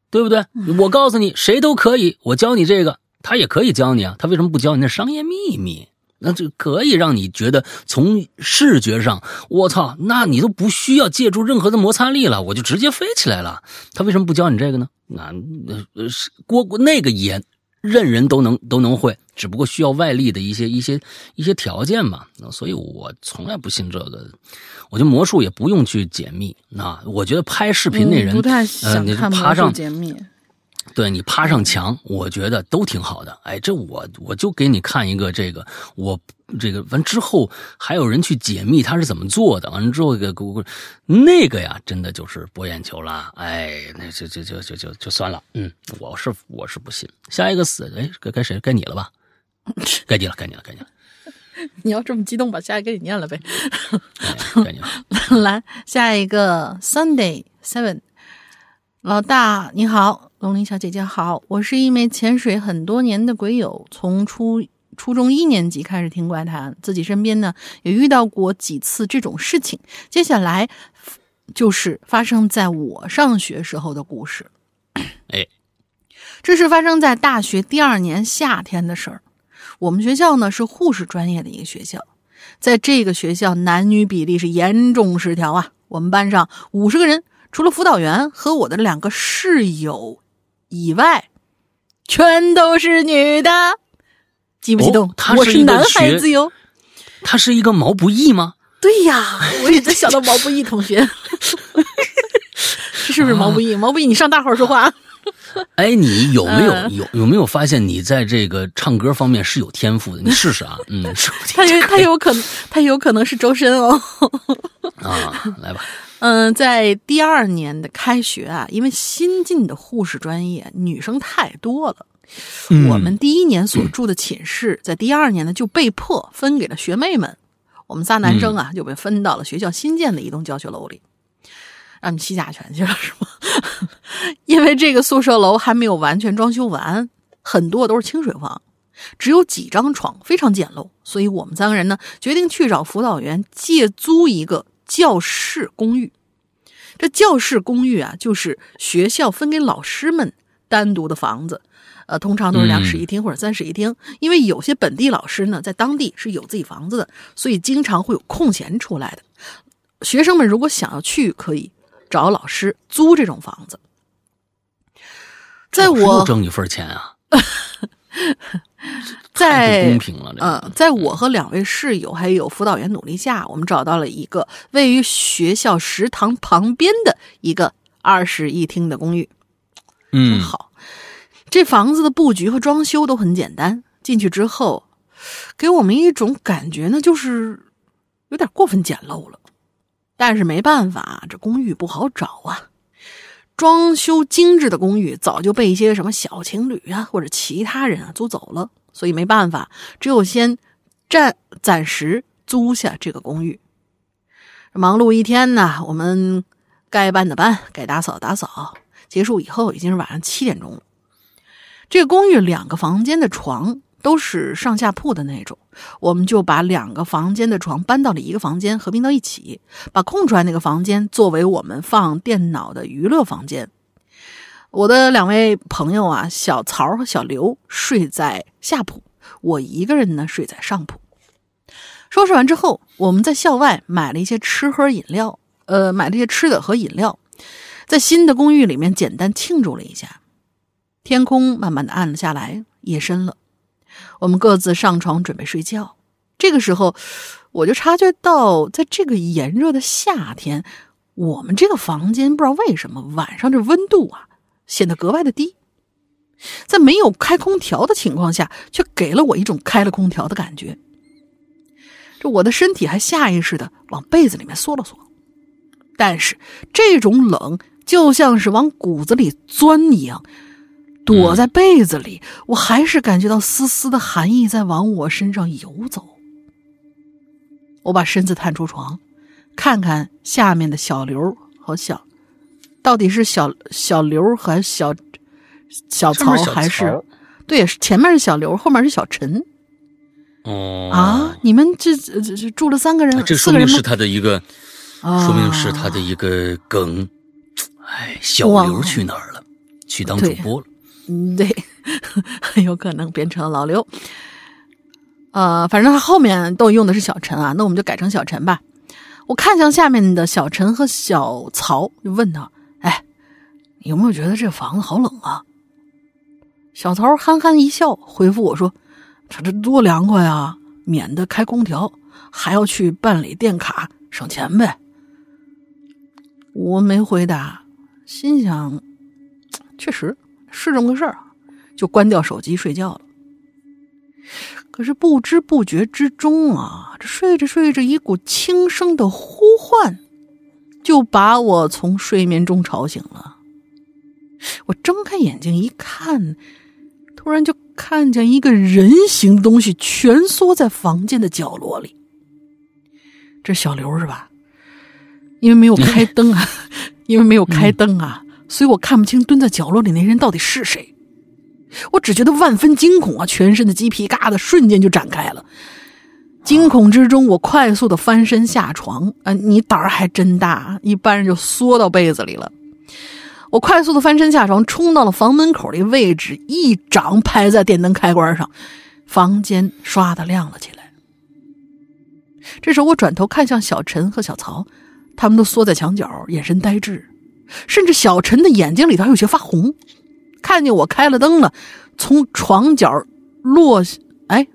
S1: 对不对？我告诉你，谁都可以，我教你这个，他也可以教你啊，他为什么不教你？那商业秘密，那就可以让你觉得从视觉上，我操，那你都不需要借助任何的摩擦力了，我就直接飞起来了。他为什么不教你这个呢？那呃呃是郭那个也任人都能都能会，只不过需要外力的一些一些一些条件嘛。那所以我从来不信这个，我觉得魔术也不用去解密。那我觉得拍视频那人，
S2: 嗯不太
S1: 呃，
S2: 想
S1: 你
S2: 看魔术
S1: 爬上
S2: 解密。
S1: 对你趴上墙，我觉得都挺好的。哎，这我我就给你看一个这个，我这个完之后还有人去解密他是怎么做的，完了之后给给我那个呀，真的就是博眼球了。哎，那就就就就就就算了。嗯，我是我是不信。下一个死，哎，该该谁？该你了吧？该你了，该你了，该你了，
S2: 你要这么激动，把下一个给你念了呗。
S1: 该你了。
S2: 来，下一个 Sunday Seven，老大你好，龙鳞小姐姐好，我是一枚潜水很多年的鬼友，从初初中一年级开始听怪谈，自己身边呢也遇到过几次这种事情。接下来就是发生在我上学时候的故事。
S1: 哎，
S2: 这是发生在大学第二年夏天的事儿。我们学校呢是护士专业的一个学校，在这个学校男女比例是严重失调啊。我们班上五十个人，除了辅导员和我的两个室友以外，全都是女的。激不激动？
S1: 哦他是
S2: 我是男孩子哟。
S1: 他是一个毛不易吗？
S2: 对呀，我也在想到毛不易同学，这 是不是毛不易？毛不易，你上大号说话。
S1: 哎，你有没有
S2: 嗯
S1: 有有没有发现你在这个唱歌方面是有天赋的？你试试啊，嗯，
S2: 他有他有可能，他有可能是周深哦。
S1: 啊，来吧，
S2: 嗯，在第二年的开学啊，因为新进的护士专业女生太多了，
S1: 嗯
S2: 我们第一年所住的寝室，在第二年呢就被迫分给了学妹们。我们仨男生啊，就被分到了学校新建的一栋教学楼里，让你吸甲醛去了是吗？因为这个宿舍楼还没有完全装修完，很多都是清水房，只有几张床，非常简陋。所以我们三个人呢，决定去找辅导员借租一个教室公寓。这教室公寓啊，就是学校分给老师们单独的房子，呃，通常都是两室一厅或者三室一厅。因为有些本地老师呢，在当地是有自己房子的，所以经常会有空闲出来的。学生们如果想要去，可以找老师租这种房子。在我
S1: 又挣你份钱啊，太
S2: 在
S1: 不公平了，这个
S2: 嗯，在我和两位室友还有辅导员努力下，我们找到了一个位于学校食堂旁边的一个二室一厅的公寓。
S1: 嗯，
S2: 好，这房子的布局和装修都很简单。进去之后，给我们一种感觉呢，就是有点过分简陋了。但是没办法，这公寓不好找啊。装修精致的公寓早就被一些什么小情侣啊或者其他人啊租走了，所以没办法，只有先暂暂时租下这个公寓。忙碌一天呢，我们该搬的搬，该打扫的打扫。结束以后已经是晚上七点钟了。这个公寓两个房间的床都是上下铺的那种，我们就把两个房间的床搬到了一个房间，合并到一起，把空出来那个房间作为我们放电脑的娱乐房间。我的两位朋友啊，小曹和小刘睡在下铺，我一个人呢睡在上铺。收拾完之后，我们在校外买了一些吃喝饮料，呃，买了一些吃的和饮料。在新的公寓里面简单庆祝了一下，天空慢慢的暗了下来，夜深了，我们各自上床准备睡觉。这个时候，我就察觉到，在这个炎热的夏天，我们这个房间不知道为什么晚上这温度啊显得格外的低。在没有开空调的情况下，却给了我一种开了空调的感觉。这我的身体还下意识的往被子里面缩了缩，但是这种冷就像是往骨子里钻一样，躲在被子里，我还是感觉到丝丝的寒意在往我身上游走。我把身子探出床，看看下面的小刘和小，到底是小小刘和小小曹还是？对，前面是小刘，后面是小陈。
S1: 哦
S2: 啊！你们这这这住了三个人，
S1: 这说明是他的一个，说明是他的一个梗。哎，小刘去哪儿了？去当主播了？
S2: 嗯，对，很 有可能变成了老刘。呃，反正他后面都用的是小陈啊，那我们就改成小陈吧。我看向下面的小陈和小曹，就问他：“哎，有没有觉得这房子好冷啊？”小曹憨憨一笑，回复我说。这这多凉快啊！免得开空调，还要去办理电卡，省钱呗。我没回答，心想，确实是这么个事儿，就关掉手机睡觉了。可是不知不觉之中啊，这睡着睡着，一股轻声的呼唤，就把我从睡眠中吵醒了。我睁开眼睛一看，突然就。看见一个人形的东西蜷缩在房间的角落里，这小刘是吧？因为没有开 灯啊，因为没有开灯啊，所以我看不清蹲在角落里那人到底是谁。我只觉得万分惊恐啊，全身的鸡皮疙瘩瞬间就展开了。惊恐之中，我快速的翻身下床啊！你胆儿还真大，一般人就缩到被子里了。我快速的翻身下床，冲到了房门口的位置，一掌拍在电灯开关上，房间唰的亮了起来。这时候，我转头看向小陈和小曹，他们都缩在墙角，眼神呆滞，甚至小陈的眼睛里头还有些发红。看见我开了灯了，从床角落下，哎，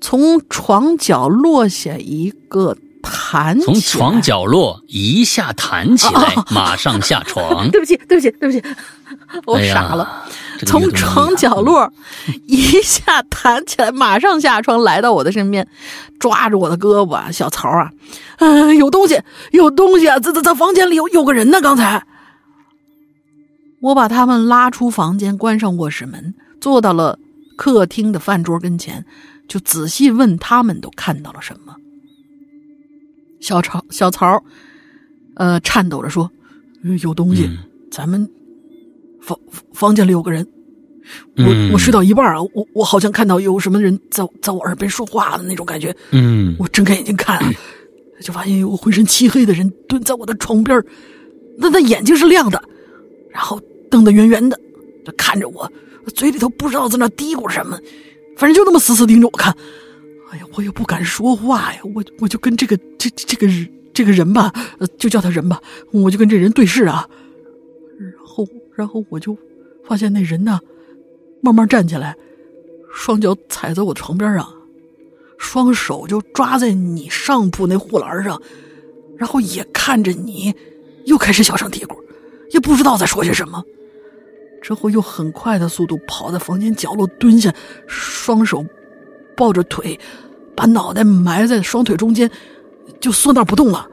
S2: 从床角落下一个。弹
S1: 从床角落一下弹起来，马上下床。
S2: 对不起，对不起，对不起，我傻了。从床角落一下弹起来，马上下床，来到我的身边，抓着我的胳膊啊，小曹啊，嗯，有东西，有东西啊，在在在房间里有有个人呢。刚才我把他们拉出房间，关上卧室门，坐到了客厅的饭桌跟前，就仔细问他们都看到了什么。小曹，小曹，呃，颤抖着说：“有东西，咱们房房间里有个人。我我睡到一半啊，我我好像看到有什么人在在我耳边说话的那种感觉。
S1: 嗯，
S2: 我睁开眼睛看，就发现有个浑身漆黑的人蹲在我的床边那他眼睛是亮的，然后瞪得圆圆的，他看着我，嘴里头不知道在那嘀咕什么，反正就那么死死盯着我看。”哎呀，我也不敢说话呀，我我就跟这个这这个这个人吧，就叫他人吧，我就跟这人对视啊，然后然后我就发现那人呢，慢慢站起来，双脚踩在我床边上，双手就抓在你上铺那护栏上，然后也看着你，又开始小声嘀咕，也不知道在说些什么，之后又很快的速度跑在房间角落蹲下，双手。抱着腿，把脑袋埋在双腿中间，就缩那不动了。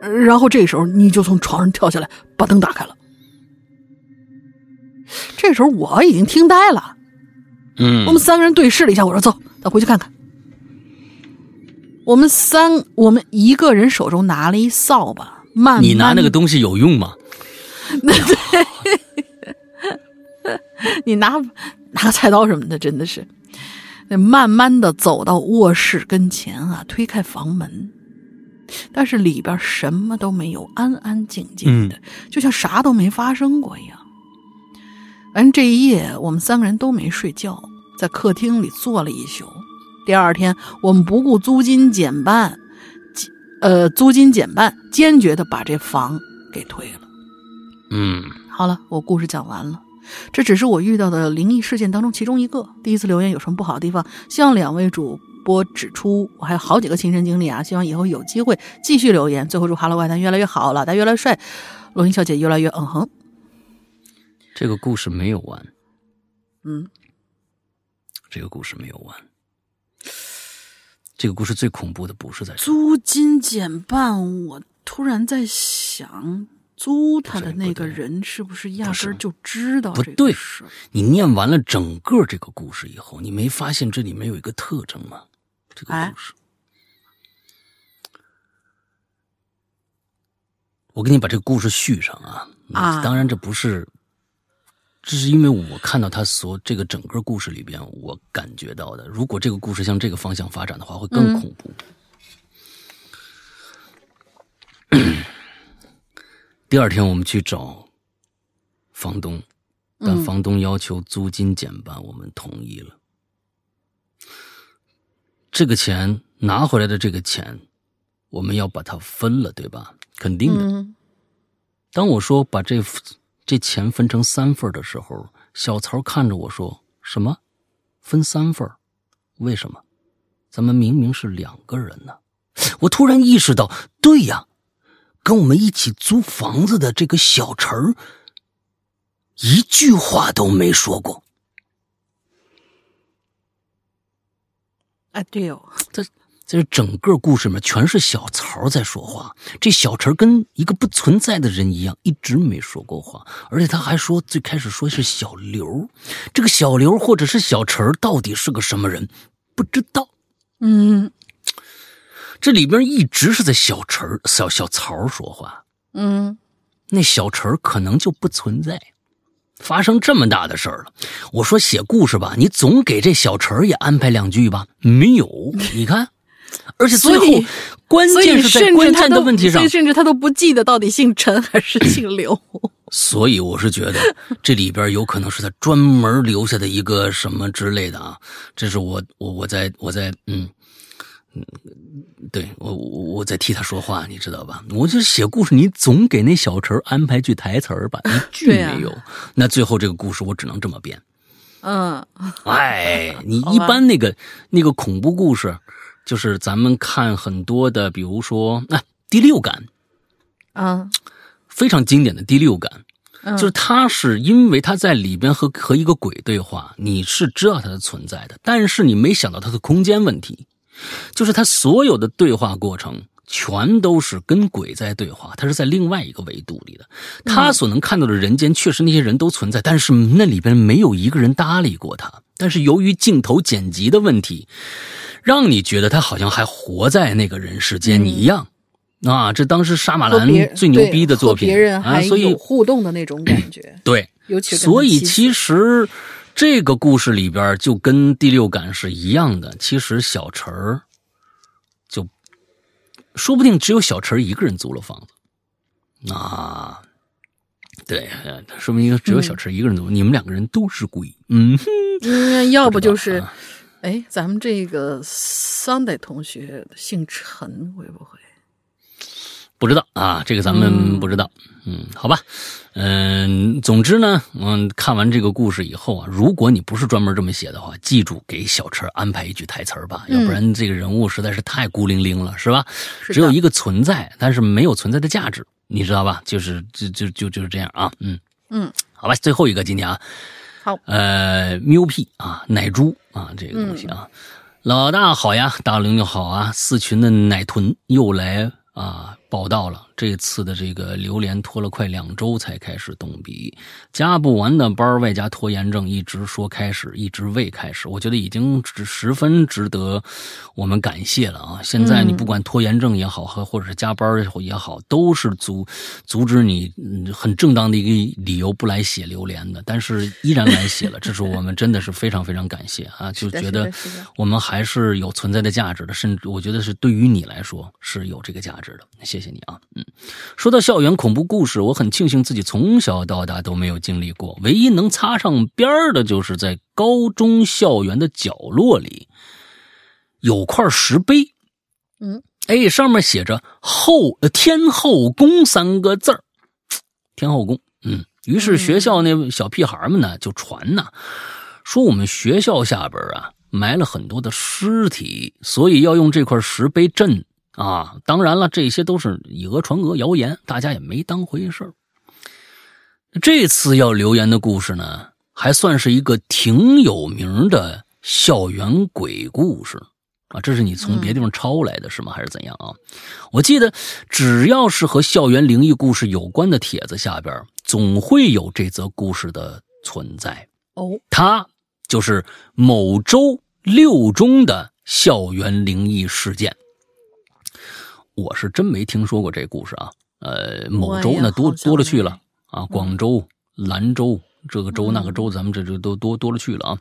S2: 然后这时候你就从床上跳下来，把灯打开了。这时候我已经听呆了。
S1: 嗯，
S2: 我们三个人对视了一下，我说：“走，咱回去看看。”我们三，我们一个人手中拿了一扫把，慢。
S1: 你拿那个东西有用吗？
S2: 对，你拿拿个菜刀什么的，真的是。那慢慢的走到卧室跟前啊，推开房门，但是里边什么都没有，安安静静的，就像啥都没发生过一样。反正这一夜我们三个人都没睡觉，在客厅里坐了一宿。第二天，我们不顾租金减半，呃，租金减半，坚决的把这房给退了。
S1: 嗯，
S2: 好了，我故事讲完了。这只是我遇到的灵异事件当中其中一个。第一次留言有什么不好的地方？希望两位主播指出。我还有好几个亲身经历啊，希望以后有机会继续留言。最后祝哈喽外滩越来越好，老大越来越帅，罗英小姐越来越嗯哼。
S1: 这个故事没有完，
S2: 嗯，
S1: 这个故事没有完。这个故事最恐怖的不是在这，
S2: 租金减半，我突然在想，租他的那个人是不是压根儿就知道这
S1: 不对？你念完了整个这个故事以后，你没发现这里面有一个特征吗？这个
S2: 哎
S1: 故事，我给你把这个故事续上啊。
S2: 啊
S1: 当然这不是，这是因为我看到他所这个整个故事里边，我感觉到的。如果这个故事向这个方向发展的话，会更
S2: 嗯
S1: 恐怖。第二天我们去找房东，但
S2: 嗯
S1: 房东要求租金减半，我们同意了。这个钱拿回来的这个钱，我们要把它分了，对吧？肯定的。
S2: 嗯
S1: 当我说把这这钱分成三份的时候，小曹看着我说：“什么？分三份？为什么？咱们明明是两个人呢。”我突然意识到，对呀，跟我们一起租房子的这个小陈儿，一句话都没说过。
S2: 啊，对哦，
S1: 这这整个故事里面全是小曹在说话，这小陈跟一个不存在的人一样，一直没说过话，而且他还说最开始说是小刘，这个小刘或者是小陈到底是个什么人，不知道。
S2: 嗯
S1: 这里边一直是在小陈小小曹说话，
S2: 嗯
S1: 那小陈可能就不存在。发生这么大的事儿了，我说写故事吧，你总给这小陈也安排两句吧，没有，你看，而且最后关键是在
S2: 甚
S1: 关键的问题上
S2: 所以，甚至他都不记得到底姓陈还是姓刘。
S1: 所以我是觉得这里边有可能是他专门留下的一个什么之类的啊，这是我我我在我在嗯嗯，对我我我在替他说话，你知道吧？我就写故事，你总给那小陈安排句台词儿吧，一 句没有，那最后这个故事我只能这么编。
S2: 嗯
S1: 哎，你一般那个那个恐怖故事，就是咱们看很多的，比如说那、第六感，
S2: 嗯
S1: 非常经典的第六感。
S2: 嗯，
S1: 就是他是因为他在里边和和一个鬼对话，你是知道他的存在的，但是你没想到他的空间问题，就是他所有的对话过程全都是跟鬼在对话，他是在另外一个维度里的，他所能看到的人间确实那些人都存在，但是那里边没有一个人搭理过他，但是由于镜头剪辑的问题，让你觉得他好像还活在那个人世间一样。啊，这当时杀马兰最牛逼的作品
S2: 别人
S1: 啊，
S2: 还
S1: 所以
S2: 有互动的那种感觉，
S1: 对，
S2: 尤其
S1: 所以其实这个故事里边就跟第六感是一样的。其实小陈儿就说不定只有小陈一个人租了房子啊。对，呃说明只有小陈一个人租，你们两个人都是鬼。嗯，
S2: 嗯，要不就是哎，咱们这个 Sunday 同学姓陈会不会？
S1: 不知道啊，这个咱们不知道。嗯，好吧，嗯，总之呢，嗯，看完这个故事以后啊，如果你不是专门这么写的话，记住给小陈安排一句台词儿吧，要不然这个人物实在是太孤零零了，是吧？
S2: 是
S1: 只有一个存在，但是没有存在的价值，你知道吧？就是就就就就是这样啊，嗯。
S2: 嗯，
S1: 好吧，最后一个今天啊，
S2: 好，
S1: 呃，喵屁啊，奶猪啊，这个东西啊，老大好呀，大玲玲好啊，四群的奶豚又来啊报道了。这次的这个榴莲拖了快两周才开始动笔，加不完的班外加拖延症，一直说开始，一直未开始。我觉得已经值十分值得我们感谢了啊！现在你不管拖延症也好，和或者是加班也好，都是阻阻止你嗯很正当的一个理由不来写榴莲的，但是依然来写了，这是我们真的是非常非常感谢啊！就觉得我们还是有存在的价值的，甚至我觉得是对于你来说是有这个价值的。谢谢你啊，嗯。说到校园恐怖故事，我很庆幸自己从小到大都没有经历过，唯一能擦上边儿的就是在高中校园的角落里有块石碑，
S2: 嗯，
S1: 哎，上面写着“后呃天后宫”三个字儿，天后宫，嗯。于是学校那小屁孩们呢就传呐，说我们学校下边啊埋了很多的尸体，所以要用这块石碑镇啊。当然了，这些都是以讹传讹、谣言，大家也没当回事儿。这次要留言的故事呢，还算是一个挺有名的校园鬼故事啊。这是你从别地方抄来的是吗？还是怎样啊？我记得只要是和校园灵异故事有关的帖子下边，总会有这则故事的存在。
S2: 哦，
S1: 它就是某州六中的校园灵异事件。我是真没听说过这故事啊。呃，某州那多多了去了啊，广州、兰州这个州那个州，咱们这这都多多了去了啊。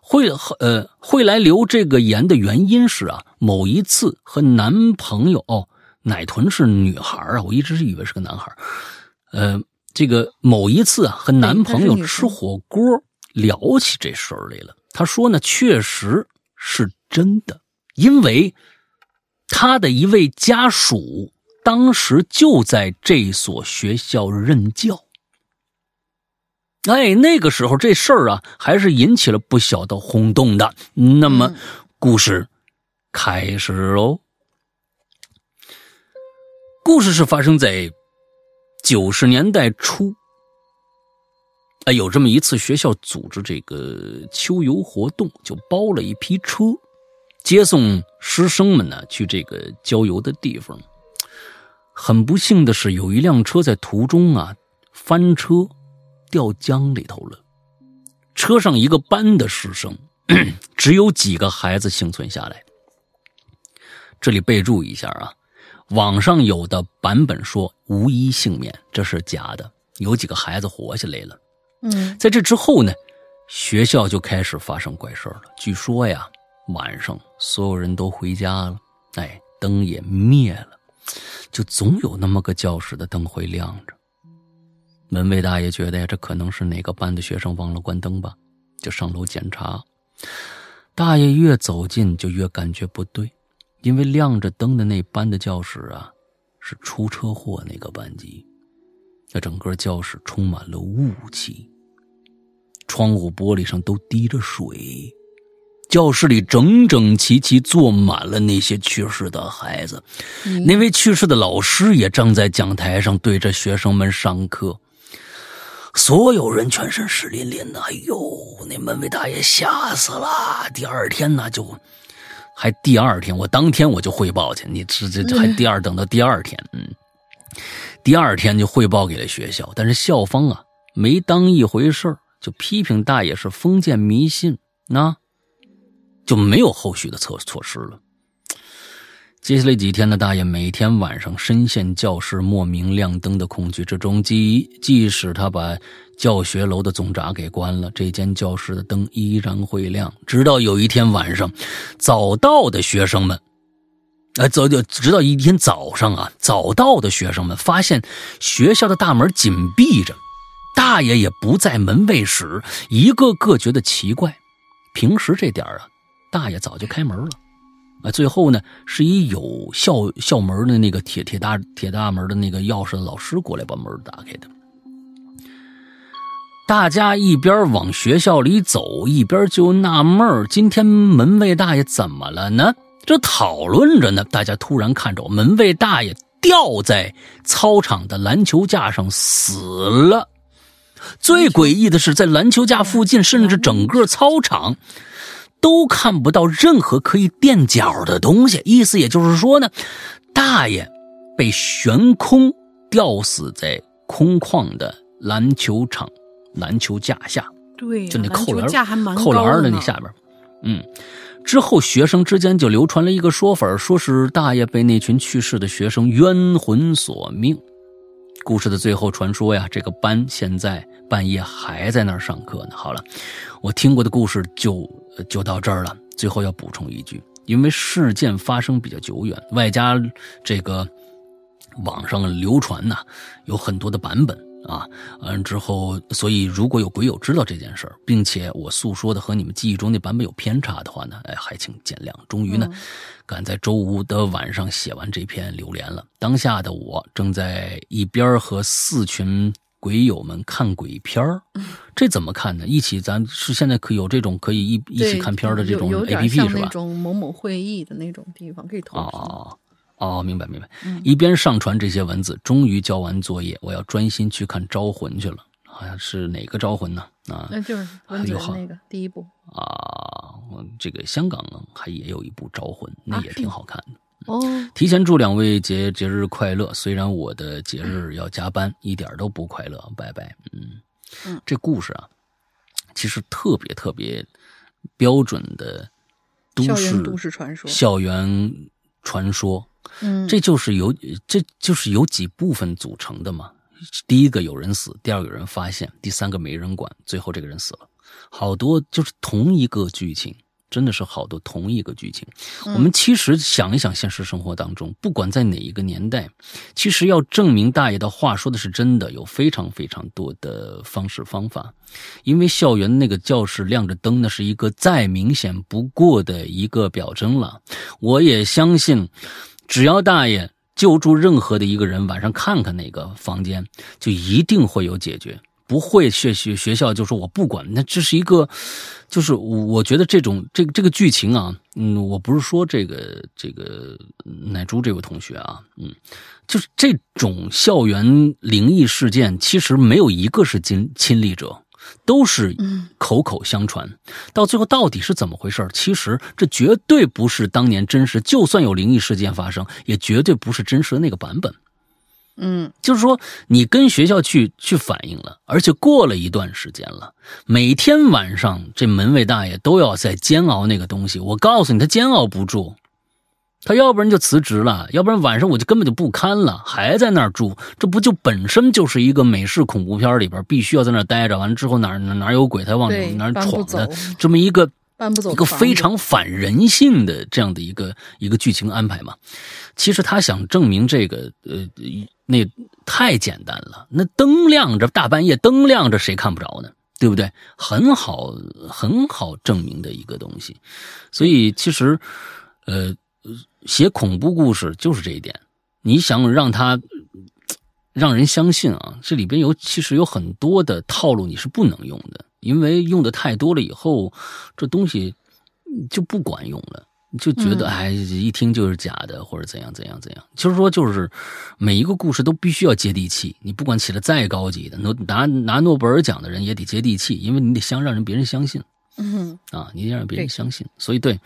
S1: 会呃会来留这个言的原因是啊，某一次和男朋友哦，奶豚是女孩啊，我一直是以为是个男孩。呃，这个某一次啊和男朋友吃火锅聊起这事儿来了，他说呢，确实是真的，因为他的一位家属。当时就在这所学校任教，哎，那个时候这事儿啊，还是引起了不小的轰动的。那么，故事开始喽。故事是发生在九十年代初，哎，有这么一次学校组织这个秋游活动，就包了一批车，接送师生们呢去这个郊游的地方。很不幸的是，有一辆车在途中啊翻车，掉江里头了。车上一个班的师生，只有几个孩子幸存下来。这里备注一下啊，网上有的版本说无一幸免，这是假的。有几个孩子活下来了。
S2: 嗯，
S1: 在这之后呢，学校就开始发生怪事了。据说呀，晚上所有人都回家了，哎，灯也灭了。就总有那么个教室的灯会亮着。门卫大爷觉得呀，这可能是哪个班的学生忘了关灯吧，就上楼检查。大爷越走近就越感觉不对，因为亮着灯的那班的教室啊，是出车祸那个班级。那整个教室充满了雾气，窗户玻璃上都滴着水。教室里整整齐齐坐满了那些去世的孩子，那位去世的老师也站在讲台上对着学生们上课。所有人全身湿淋淋的，哎呦，那门卫大爷吓死了。第二天呢，就还第二天，我当天我就汇报去，你这这还第二等到第二天，嗯，第二天就汇报给了学校，但是校方啊没当一回事就批评大爷是封建迷信，那。就没有后续的措措施了。接下来几天呢，大爷每天晚上深陷教室莫名亮灯的恐惧之中，即即使他把教学楼的总闸给关了，这间教室的灯依然会亮。直到有一天晚上，早到的学生们，哎，早就直到一天早上啊，早到的学生们发现学校的大门紧闭着，大爷也不在门卫室，一个个觉得奇怪。平时这点啊。大爷早就开门了，啊，最后呢，是一有校校门的那个铁铁大铁大门的那个钥匙的老师过来把门打开的。大家一边往学校里走，一边就纳闷今天门卫大爷怎么了呢？这讨论着呢，大家突然看着门卫大爷吊在操场的篮球架上死了。最诡异的是，在篮球架附近，甚至整个操场。都看不到任何可以垫脚的东西，意思也就是说呢，大爷被悬空吊死在空旷的篮球场篮球架下。
S2: 对，
S1: 就那扣篮
S2: 架还蛮
S1: 扣篮的那下边。嗯，之后学生之间就流传了一个说法，说是大爷被那群去世的学生冤魂索命。故事的最后传说呀，这个班现在半夜还在那儿上课呢。好了，我听过的故事就。就到这儿了。最后要补充一句，因为事件发生比较久远，外加这个网上流传呐，有很多的版本啊。完之后，所以如果有鬼友知道这件事儿，并且我诉说的和你们记忆中那版本有偏差的话呢，哎，还请见谅。终于呢，赶在周五的晚上写完这篇留言了。当下的我正在一边和四群。鬼友们看鬼片儿，这怎么看呢？一起，咱是现在可有这种可以一一起看片儿的这种 A P P 是吧？
S2: 那种某某会议的那种地方可以投屏。
S1: 哦哦，明白明白。一边上传这些文字，终于交完作业，我要专心去看招魂去了。好像是哪个招魂呢？啊，
S2: 那就是温子仁那个第一部
S1: 啊，这个香港还也有一部招魂，那也挺好看的。
S2: 哦，
S1: 提前祝两位节节日快乐。虽然我的节日要加班，一点都不快乐。拜拜。
S2: 嗯
S1: 嗯，这故事啊，其实特别特别标准的都市
S2: 都市传说，
S1: 校园传说。
S2: 嗯，
S1: 这就是由这就是由几部分组成的嘛。第一个有人死，第二个有人发现，第三个没人管，最后这个人死了。好多就是同一个剧情。真的是好多同一个剧情。我们其实想一想，现实生活当中，不管在哪一个年代，其实要证明大爷的话说的是真的，有非常非常多的方式方法。因为校园那个教室亮着灯，那是一个再明显不过的一个表征了。我也相信，只要大爷救助任何的一个人，晚上看看那个房间，就一定会有解决。不会学学学校就说我不管，那这是一个，就是我觉得这种这个这个剧情啊，嗯，我不是说这个这个奶猪这位同学啊，嗯，就是这种校园灵异事件，其实没有一个是亲亲历者，都是口口相传，到最后到底是怎么回事？其实这绝对不是当年真实，就算有灵异事件发生，也绝对不是真实的那个版本。
S2: 嗯，
S1: 就是说，你跟学校去去反映了，而且过了一段时间了，每天晚上这门卫大爷都要在煎熬那个东西。我告诉你，他煎熬不住，他要不然就辞职了，要不然晚上我就根本就不堪了，还在那儿住。这不就本身就是一个美式恐怖片里边必须要在那儿待着，完了之后哪哪哪有鬼，他往哪儿闯的这么一个
S2: 搬不走
S1: 一个非常反人性的这样的一个一个剧情安排嘛。其实他想证明这个，呃。那太简单了，那灯亮着，大半夜灯亮着，谁看不着呢？对不对？很好，很好证明的一个东西。所以其实，呃，写恐怖故事就是这一点。你想让他让人相信啊，这里边有其实有很多的套路你是不能用的，因为用的太多了以后，这东西就不管用了。就觉得哎，一听就是假的，或者怎样怎样怎样。就是说，就是每一个故事都必须要接地气。你不管起的再高级的，拿拿拿诺贝尔奖的人也得接地气，因为你得相让人别人相信。
S2: 嗯
S1: 啊，你得让别人相信。所以，对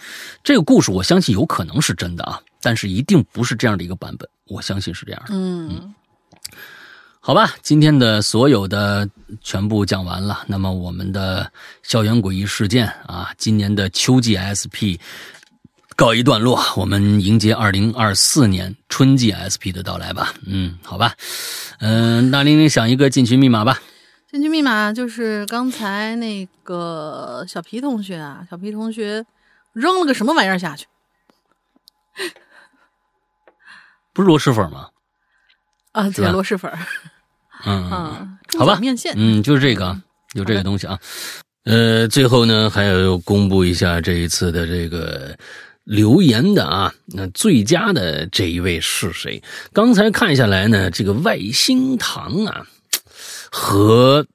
S1: 这个故事，我相信有可能是真的啊，但是一定不是这样的一个版本。我相信是这样的。
S2: 嗯，
S1: 好吧，今天的所有的全部讲完了。那么，我们的校园诡异事件啊，今年的秋季 SP。告一段落，我们迎接二零二四年春季 SP 的到来吧。嗯，好吧，嗯，那玲玲想一个进群密码吧。
S2: 进群密码就是刚才那个小皮同学啊，小皮同学扔了个什么玩意儿下去？
S1: 不是螺蛳粉吗？
S2: 啊，对，螺蛳粉。
S1: 嗯
S2: 嗯，
S1: 好吧，
S2: 面线。
S1: 嗯，就是这个，有这个东西啊。呃，最后呢，还要公布一下这一次的这个。留言的啊，那最佳的这一位是谁？刚才看下来呢，这个外星堂啊，和。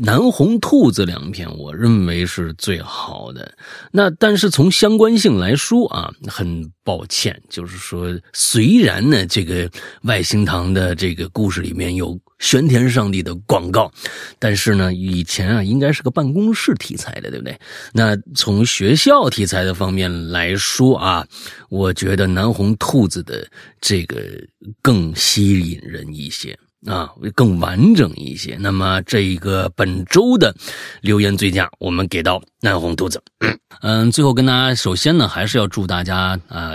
S1: 南红兔子两篇，我认为是最好的。那但是从相关性来说啊，很抱歉，就是说，虽然呢，这个外星堂的这个故事里面有玄天上帝的广告，但是呢，以前啊，应该是个办公室题材的，对不对？那从学校题材的方面来说啊，我觉得南红兔子的这个更吸引人一些。啊，会更完整一些。那么，这一个本周的留言最佳，我们给到南红兔子。嗯，最后跟大家，首先呢，还是要祝大家啊，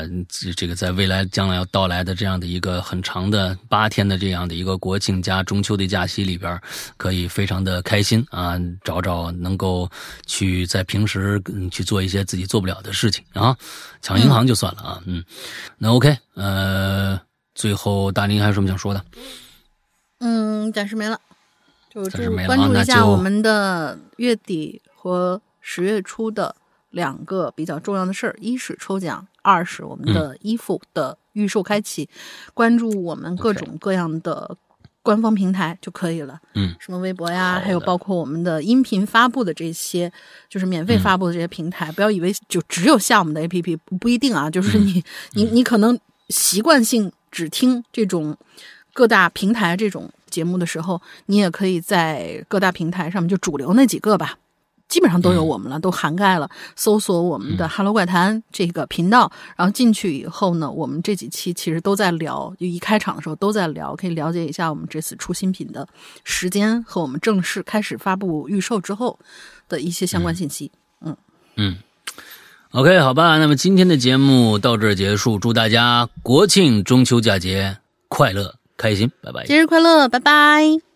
S1: 这个在未来将来要到来的这样的一个很长的八天的这样的一个国庆加中秋的假期里边，可以非常的开心啊，找找能够去在平时去做一些自己做不了的事情啊，抢银行就算了啊。嗯，那 OK，呃，最后大林还有什么想说的？
S2: 嗯，暂时没了，就注关注一下我们的月底和十月初的两个比较重要的事儿：一是抽奖，二是我们的衣服的预售开启。关注我们各种各样的官方平台就可以了。
S1: 嗯，
S2: 什么微博呀，还有包括我们的音频发布的这些，就是免费发布的这些平台。不要以为就只有下我们的 APP，不不一定啊。就是你你你可能习惯性只听这种。各大平台这种节目的时候，你也可以在各大平台上面，就主流那几个吧，基本上都有我们了，都涵盖了。搜索我们的“哈喽怪谈”这个频道，然后进去以后呢，我们这几期其实都在聊，就一开场的时候都在聊，可以了解一下我们这次出新品的时间和我们正式开始发布预售之后的一些相关信息。嗯
S1: 嗯。OK，好吧，那么今天的节目到这儿结束，祝大家国庆中秋佳节快乐开心，拜拜，
S2: 节日快乐，拜拜。